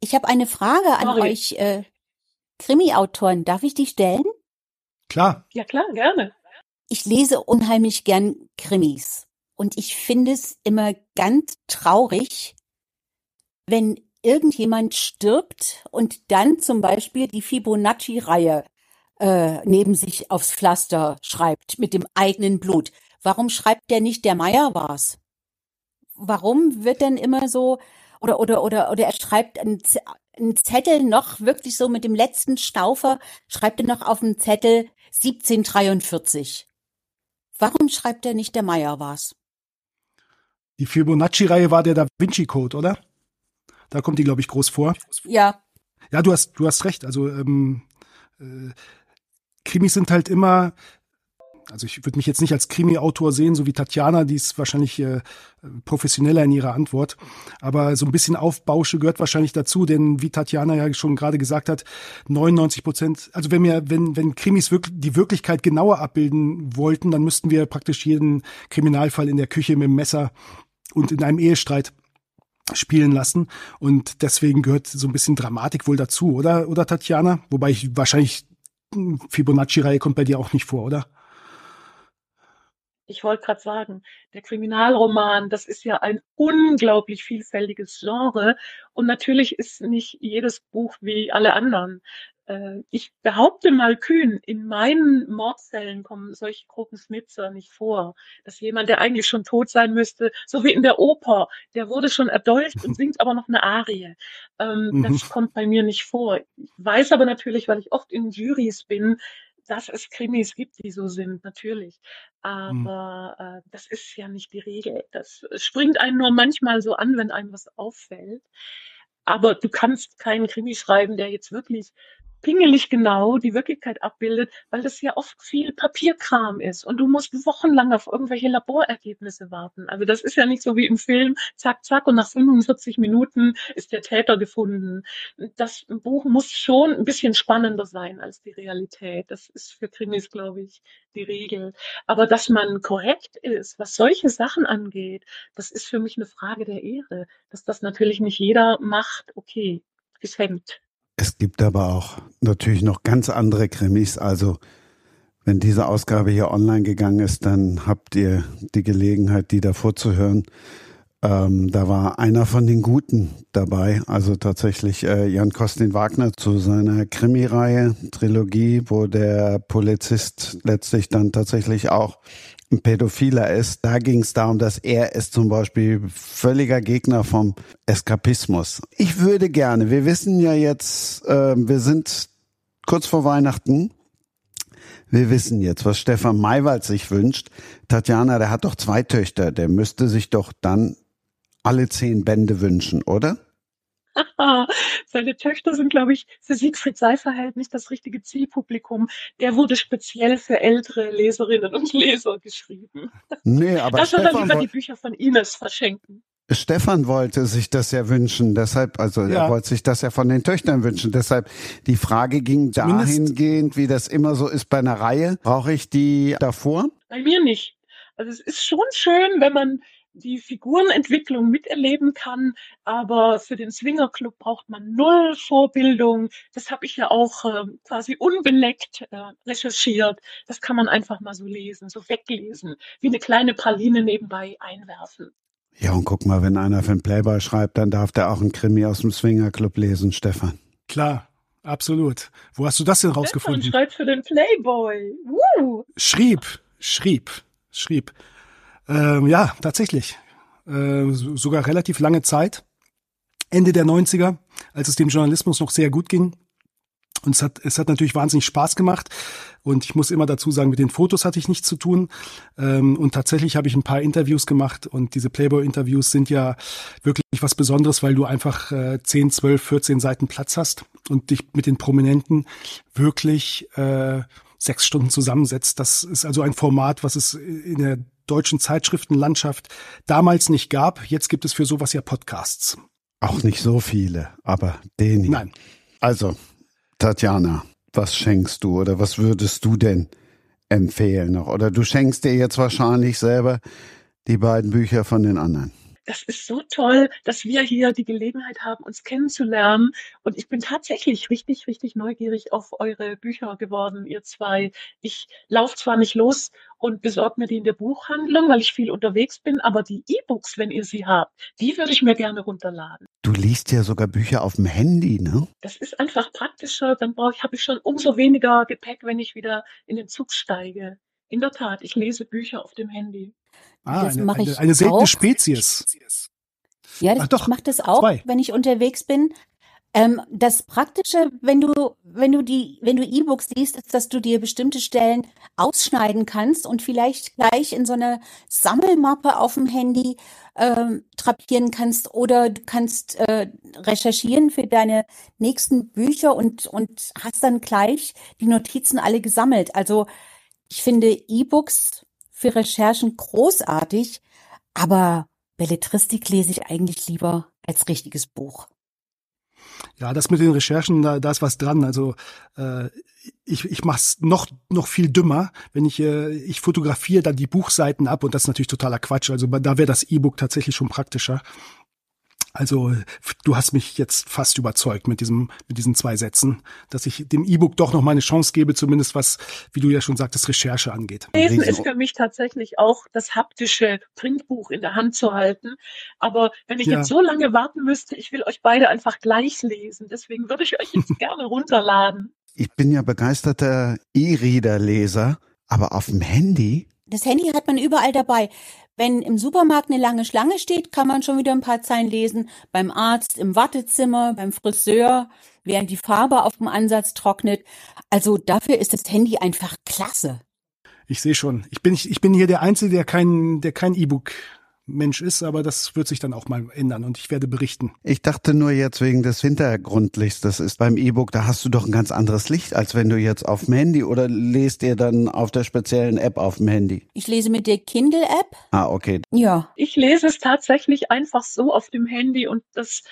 Ich habe eine Frage an Sorry. euch äh, Krimi-Autoren. Darf ich die stellen? Klar. Ja klar, gerne. Ich lese unheimlich gern Krimis und ich finde es immer ganz traurig, wenn irgendjemand stirbt und dann zum Beispiel die Fibonacci-Reihe äh, neben sich aufs Pflaster schreibt mit dem eigenen Blut. Warum schreibt der nicht, der Meier war's? Warum wird denn immer so oder oder oder oder er schreibt einen, einen Zettel noch wirklich so mit dem letzten Staufer schreibt er noch auf dem Zettel 1743. Warum schreibt er nicht, der Meier war's? Die Fibonacci-Reihe war der Da Vinci Code, oder? Da kommt die, glaube ich, groß vor. Ja. Ja, du hast, du hast recht. Also ähm, äh, Krimis sind halt immer, also ich würde mich jetzt nicht als Krimi-Autor sehen, so wie Tatjana, die ist wahrscheinlich äh, professioneller in ihrer Antwort. Aber so ein bisschen Aufbausche gehört wahrscheinlich dazu, denn wie Tatjana ja schon gerade gesagt hat, 99 Prozent, also wenn wir, wenn, wenn Krimis wirklich die Wirklichkeit genauer abbilden wollten, dann müssten wir praktisch jeden Kriminalfall in der Küche mit dem Messer und in einem Ehestreit spielen lassen und deswegen gehört so ein bisschen Dramatik wohl dazu, oder? Oder Tatjana? Wobei ich wahrscheinlich hm, Fibonacci-Reihe kommt bei dir auch nicht vor, oder? Ich wollte gerade sagen, der Kriminalroman, das ist ja ein unglaublich vielfältiges Genre und natürlich ist nicht jedes Buch wie alle anderen. Äh, ich behaupte mal kühn, in meinen Mordfällen kommen solche Gruppensnitzer nicht vor. Dass jemand, der eigentlich schon tot sein müsste, so wie in der Oper, der wurde schon erdolcht und singt aber noch eine Arie. Ähm, mhm. Das kommt bei mir nicht vor. Ich weiß aber natürlich, weil ich oft in Juries bin, dass es Krimis gibt, die so sind, natürlich. Mhm. Aber mhm. äh, das ist ja nicht die Regel. Das springt einen nur manchmal so an, wenn einem was auffällt. Aber du kannst keinen Krimi schreiben, der jetzt wirklich pingelig genau die Wirklichkeit abbildet, weil das ja oft viel Papierkram ist und du musst wochenlang auf irgendwelche Laborergebnisse warten. Also das ist ja nicht so wie im Film, zack, zack, und nach 45 Minuten ist der Täter gefunden. Das Buch muss schon ein bisschen spannender sein als die Realität. Das ist für Krimis, glaube ich, die Regel. Aber dass man korrekt ist, was solche Sachen angeht, das ist für mich eine Frage der Ehre. Dass das natürlich nicht jeder macht, okay, geschenkt. Es gibt aber auch natürlich noch ganz andere Krimis. Also wenn diese Ausgabe hier online gegangen ist, dann habt ihr die Gelegenheit, die davor zu hören. Ähm, da war einer von den Guten dabei, also tatsächlich äh, Jan Kostin Wagner zu seiner Krimireihe, Trilogie, wo der Polizist letztlich dann tatsächlich auch ein Pädophiler ist. Da ging es darum, dass er ist zum Beispiel völliger Gegner vom Eskapismus. Ich würde gerne, wir wissen ja jetzt, äh, wir sind kurz vor Weihnachten. Wir wissen jetzt, was Stefan Maywald sich wünscht. Tatjana, der hat doch zwei Töchter, der müsste sich doch dann alle zehn Bände wünschen, oder? Seine Töchter sind, glaube ich, für Siegfried Seifer halt nicht das richtige Zielpublikum. Der wurde speziell für ältere Leserinnen und Leser geschrieben. Nee, aber das soll dann lieber die Bücher von Ines verschenken. Stefan wollte sich das ja wünschen, deshalb, also ja. er wollte sich das ja von den Töchtern wünschen. Deshalb die Frage ging Zumindest dahingehend, wie das immer so ist bei einer Reihe. Brauche ich die davor? Bei mir nicht. Also es ist schon schön, wenn man die Figurenentwicklung miterleben kann, aber für den Swingerclub braucht man null Vorbildung. Das habe ich ja auch äh, quasi unbeleckt äh, recherchiert. Das kann man einfach mal so lesen, so weglesen, wie eine kleine Praline nebenbei einwerfen. Ja, und guck mal, wenn einer für einen Playboy schreibt, dann darf der auch einen Krimi aus dem Swingerclub lesen, Stefan. Klar, absolut. Wo hast du das denn rausgefunden? Stefan schreibt für den Playboy. Woo! Schrieb, schrieb, schrieb. Ähm, ja, tatsächlich. Äh, sogar relativ lange Zeit. Ende der 90er, als es dem Journalismus noch sehr gut ging. Und es hat, es hat natürlich wahnsinnig Spaß gemacht. Und ich muss immer dazu sagen, mit den Fotos hatte ich nichts zu tun. Ähm, und tatsächlich habe ich ein paar Interviews gemacht. Und diese Playboy-Interviews sind ja wirklich was Besonderes, weil du einfach äh, 10, 12, 14 Seiten Platz hast und dich mit den Prominenten wirklich äh, sechs Stunden zusammensetzt. Das ist also ein Format, was es in der deutschen Zeitschriftenlandschaft damals nicht gab. Jetzt gibt es für sowas ja Podcasts. Auch nicht so viele, aber den hier. Nein. Also, Tatjana, was schenkst du oder was würdest du denn empfehlen noch? Oder du schenkst dir jetzt wahrscheinlich selber die beiden Bücher von den anderen das ist so toll, dass wir hier die Gelegenheit haben, uns kennenzulernen. Und ich bin tatsächlich richtig, richtig neugierig auf eure Bücher geworden, ihr zwei. Ich laufe zwar nicht los und besorge mir die in der Buchhandlung, weil ich viel unterwegs bin, aber die E-Books, wenn ihr sie habt, die würde ich mir gerne runterladen. Du liest ja sogar Bücher auf dem Handy, ne? Das ist einfach praktischer. Dann brauche ich, habe ich schon umso weniger Gepäck, wenn ich wieder in den Zug steige. In der Tat, ich lese Bücher auf dem Handy. Ah, das mache ich eine, eine seltene auch. Spezies. Ja, das, ich mache das auch, Zwei. wenn ich unterwegs bin. Ähm, das Praktische, wenn du, wenn du die, wenn du E-Books liest, ist, dass du dir bestimmte Stellen ausschneiden kannst und vielleicht gleich in so eine Sammelmappe auf dem Handy ähm, trapieren kannst oder du kannst äh, recherchieren für deine nächsten Bücher und und hast dann gleich die Notizen alle gesammelt. Also ich finde E-Books für Recherchen großartig, aber Belletristik lese ich eigentlich lieber als richtiges Buch. Ja, das mit den Recherchen, da, da ist was dran. Also äh, ich, ich mache es noch, noch viel dümmer, wenn ich, äh, ich fotografiere dann die Buchseiten ab und das ist natürlich totaler Quatsch. Also da wäre das E-Book tatsächlich schon praktischer. Also du hast mich jetzt fast überzeugt mit diesem mit diesen zwei Sätzen, dass ich dem E-Book doch noch mal eine Chance gebe, zumindest was, wie du ja schon sagtest, Recherche angeht. Lesen ist für mich tatsächlich auch das haptische Printbuch in der Hand zu halten. Aber wenn ich Ja. jetzt so lange warten müsste, ich will euch beide einfach gleich lesen. Deswegen würde ich euch jetzt gerne runterladen. Ich bin ja begeisterter E-Reader-Leser, aber auf dem Handy? Das Handy hat man überall dabei. Wenn im Supermarkt eine lange Schlange steht, kann man schon wieder ein paar Zeilen lesen. Beim Arzt, im Wartezimmer, beim Friseur, während die Farbe auf dem Ansatz trocknet. Also dafür ist das Handy einfach klasse. Ich sehe schon. Ich bin ich bin hier der einzige, der kein der kein E-Book Mensch ist, aber das wird sich dann auch mal ändern und ich werde berichten. Ich dachte nur jetzt wegen des Hintergrundlichts, das ist beim E-Book, da hast du doch ein ganz anderes Licht, als wenn du jetzt auf dem Handy oder lest ihr dann auf der speziellen App auf dem Handy? Ich lese mit der Kindle-App. Ah, okay. Ja. Ich lese es tatsächlich einfach so auf dem Handy und das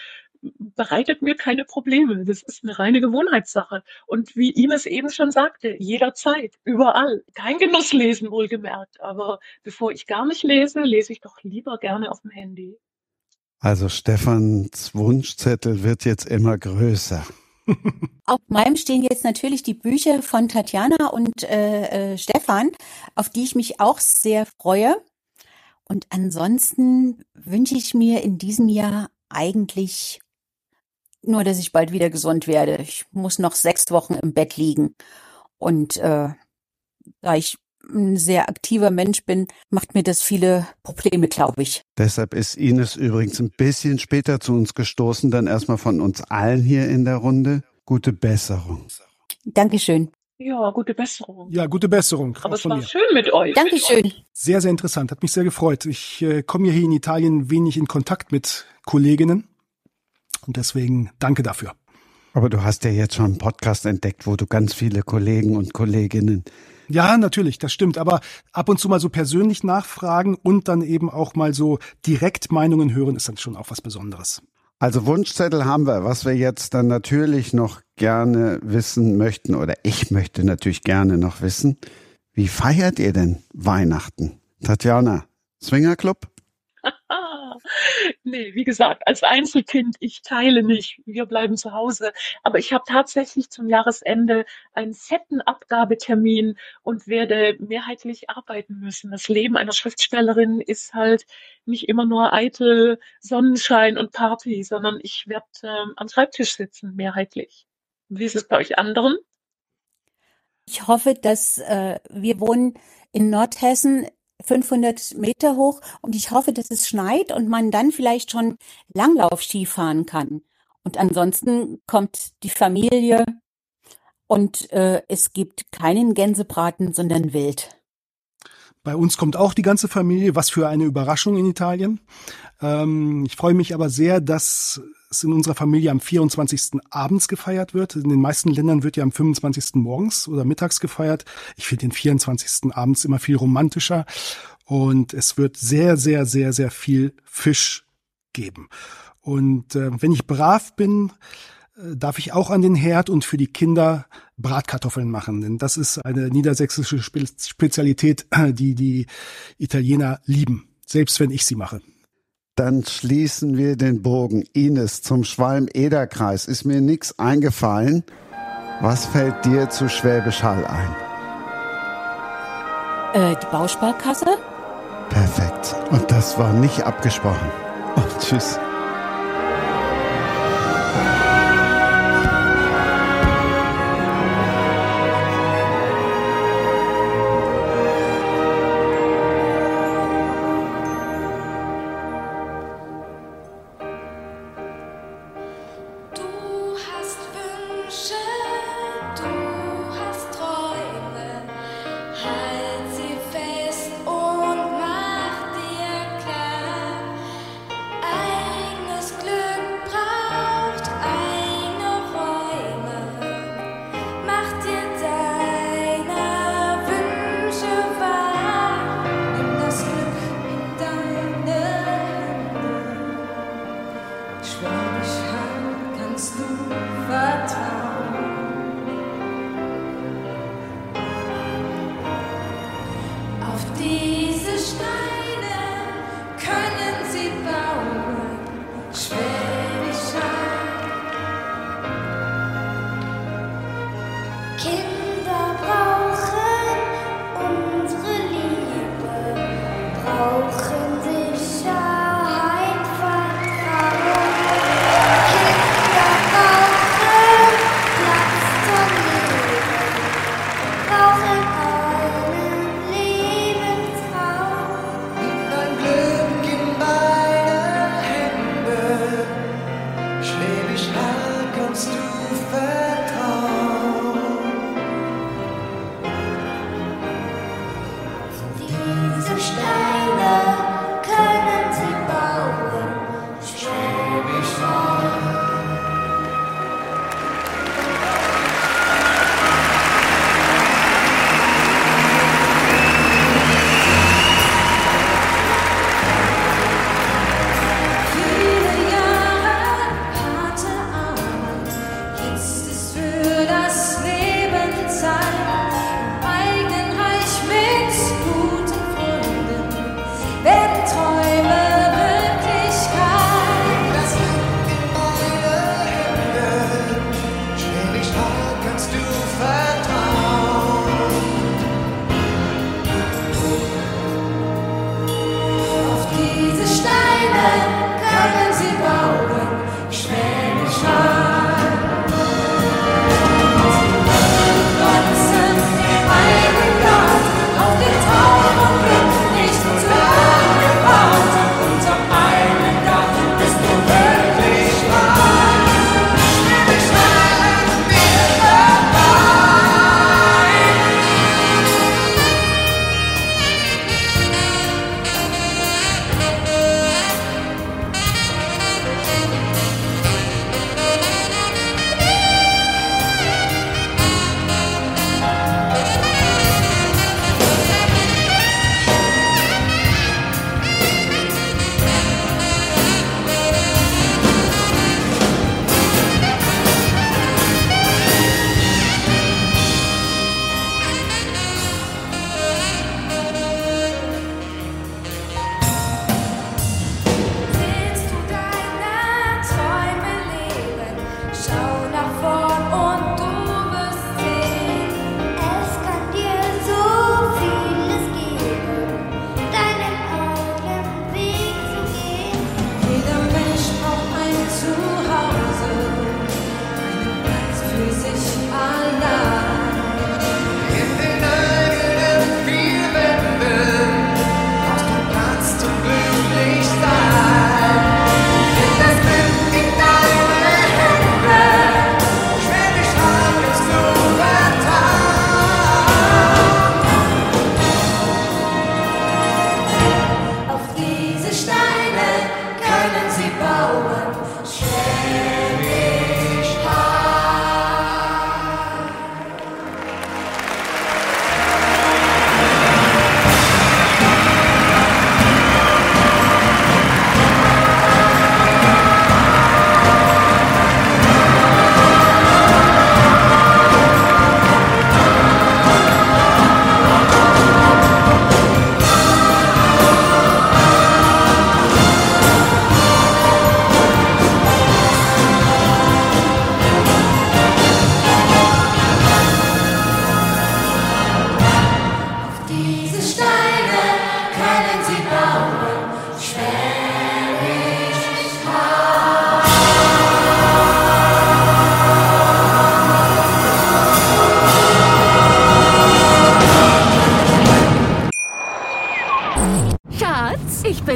bereitet mir keine Probleme. Das ist eine reine Gewohnheitssache. Und wie ihm es eben schon sagte, jederzeit, überall. Kein Genusslesen wohlgemerkt. Aber bevor ich gar nicht lese, lese ich doch lieber gerne auf dem Handy. Also Stefans Wunschzettel wird jetzt immer größer. Auf meinem stehen jetzt natürlich die Bücher von Tatjana und äh, äh, Stefan, auf die ich mich auch sehr freue. Und ansonsten wünsche ich mir in diesem Jahr eigentlich nur, dass ich bald wieder gesund werde. Ich muss noch sechs Wochen im Bett liegen. Und äh, da ich ein sehr aktiver Mensch bin, macht mir das viele Probleme, glaube ich. Deshalb ist Ines übrigens ein bisschen später zu uns gestoßen, dann erstmal von uns allen hier in der Runde. Gute Besserung. Dankeschön. Ja, gute Besserung. Ja, gute Besserung. Aber es war mir. schön mit euch. Dankeschön. Sehr, sehr interessant. Hat mich sehr gefreut. Ich äh, komme ja hier in Italien wenig in Kontakt mit Kolleginnen und deswegen danke dafür. Aber du hast ja jetzt schon einen Podcast entdeckt, wo du ganz viele Kollegen und Kolleginnen. Ja, natürlich, das stimmt. Aber ab und zu mal so persönlich nachfragen und dann eben auch mal so direkt Meinungen hören, ist dann schon auch was Besonderes. Also Wunschzettel haben wir. Was wir jetzt dann natürlich noch gerne wissen möchten, oder ich möchte natürlich gerne noch wissen, wie feiert ihr denn Weihnachten? Tatjana, Swingerclub? Nee, wie gesagt, als Einzelkind, ich teile nicht. Wir bleiben zu Hause. Aber ich habe tatsächlich zum Jahresende einen fetten Abgabetermin und werde mehrheitlich arbeiten müssen. Das Leben einer Schriftstellerin ist halt nicht immer nur eitel Sonnenschein und Party, sondern ich werde ähm, am Schreibtisch sitzen, mehrheitlich. Wie ist es bei euch anderen? Ich hoffe, dass äh, wir wohnen in Nordhessen 500 Meter hoch und ich hoffe, dass es schneit und man dann vielleicht schon Langlaufski fahren kann. Und ansonsten kommt die Familie und äh, es gibt keinen Gänsebraten, sondern Wild. Bei uns kommt auch die ganze Familie. Was für eine Überraschung in Italien. Ähm, ich freue mich aber sehr, dass es in unserer Familie am 24. abends gefeiert wird. In den meisten Ländern wird ja am 25. morgens oder mittags gefeiert. Ich finde den 24. abends immer viel romantischer. Und es wird sehr, sehr, sehr, sehr viel Fisch geben. Und äh, wenn ich brav bin, äh, darf ich auch an den Herd und für die Kinder Bratkartoffeln machen. Denn das ist eine niedersächsische Spe Spezialität, die die Italiener lieben, selbst wenn ich sie mache. Dann schließen wir den Bogen. Ines, zum Schwalm-Eder-Kreis ist mir nichts eingefallen. Was fällt dir zu Schwäbisch Hall ein? Äh, die Bausparkasse? Perfekt. Und das war nicht abgesprochen. Und tschüss.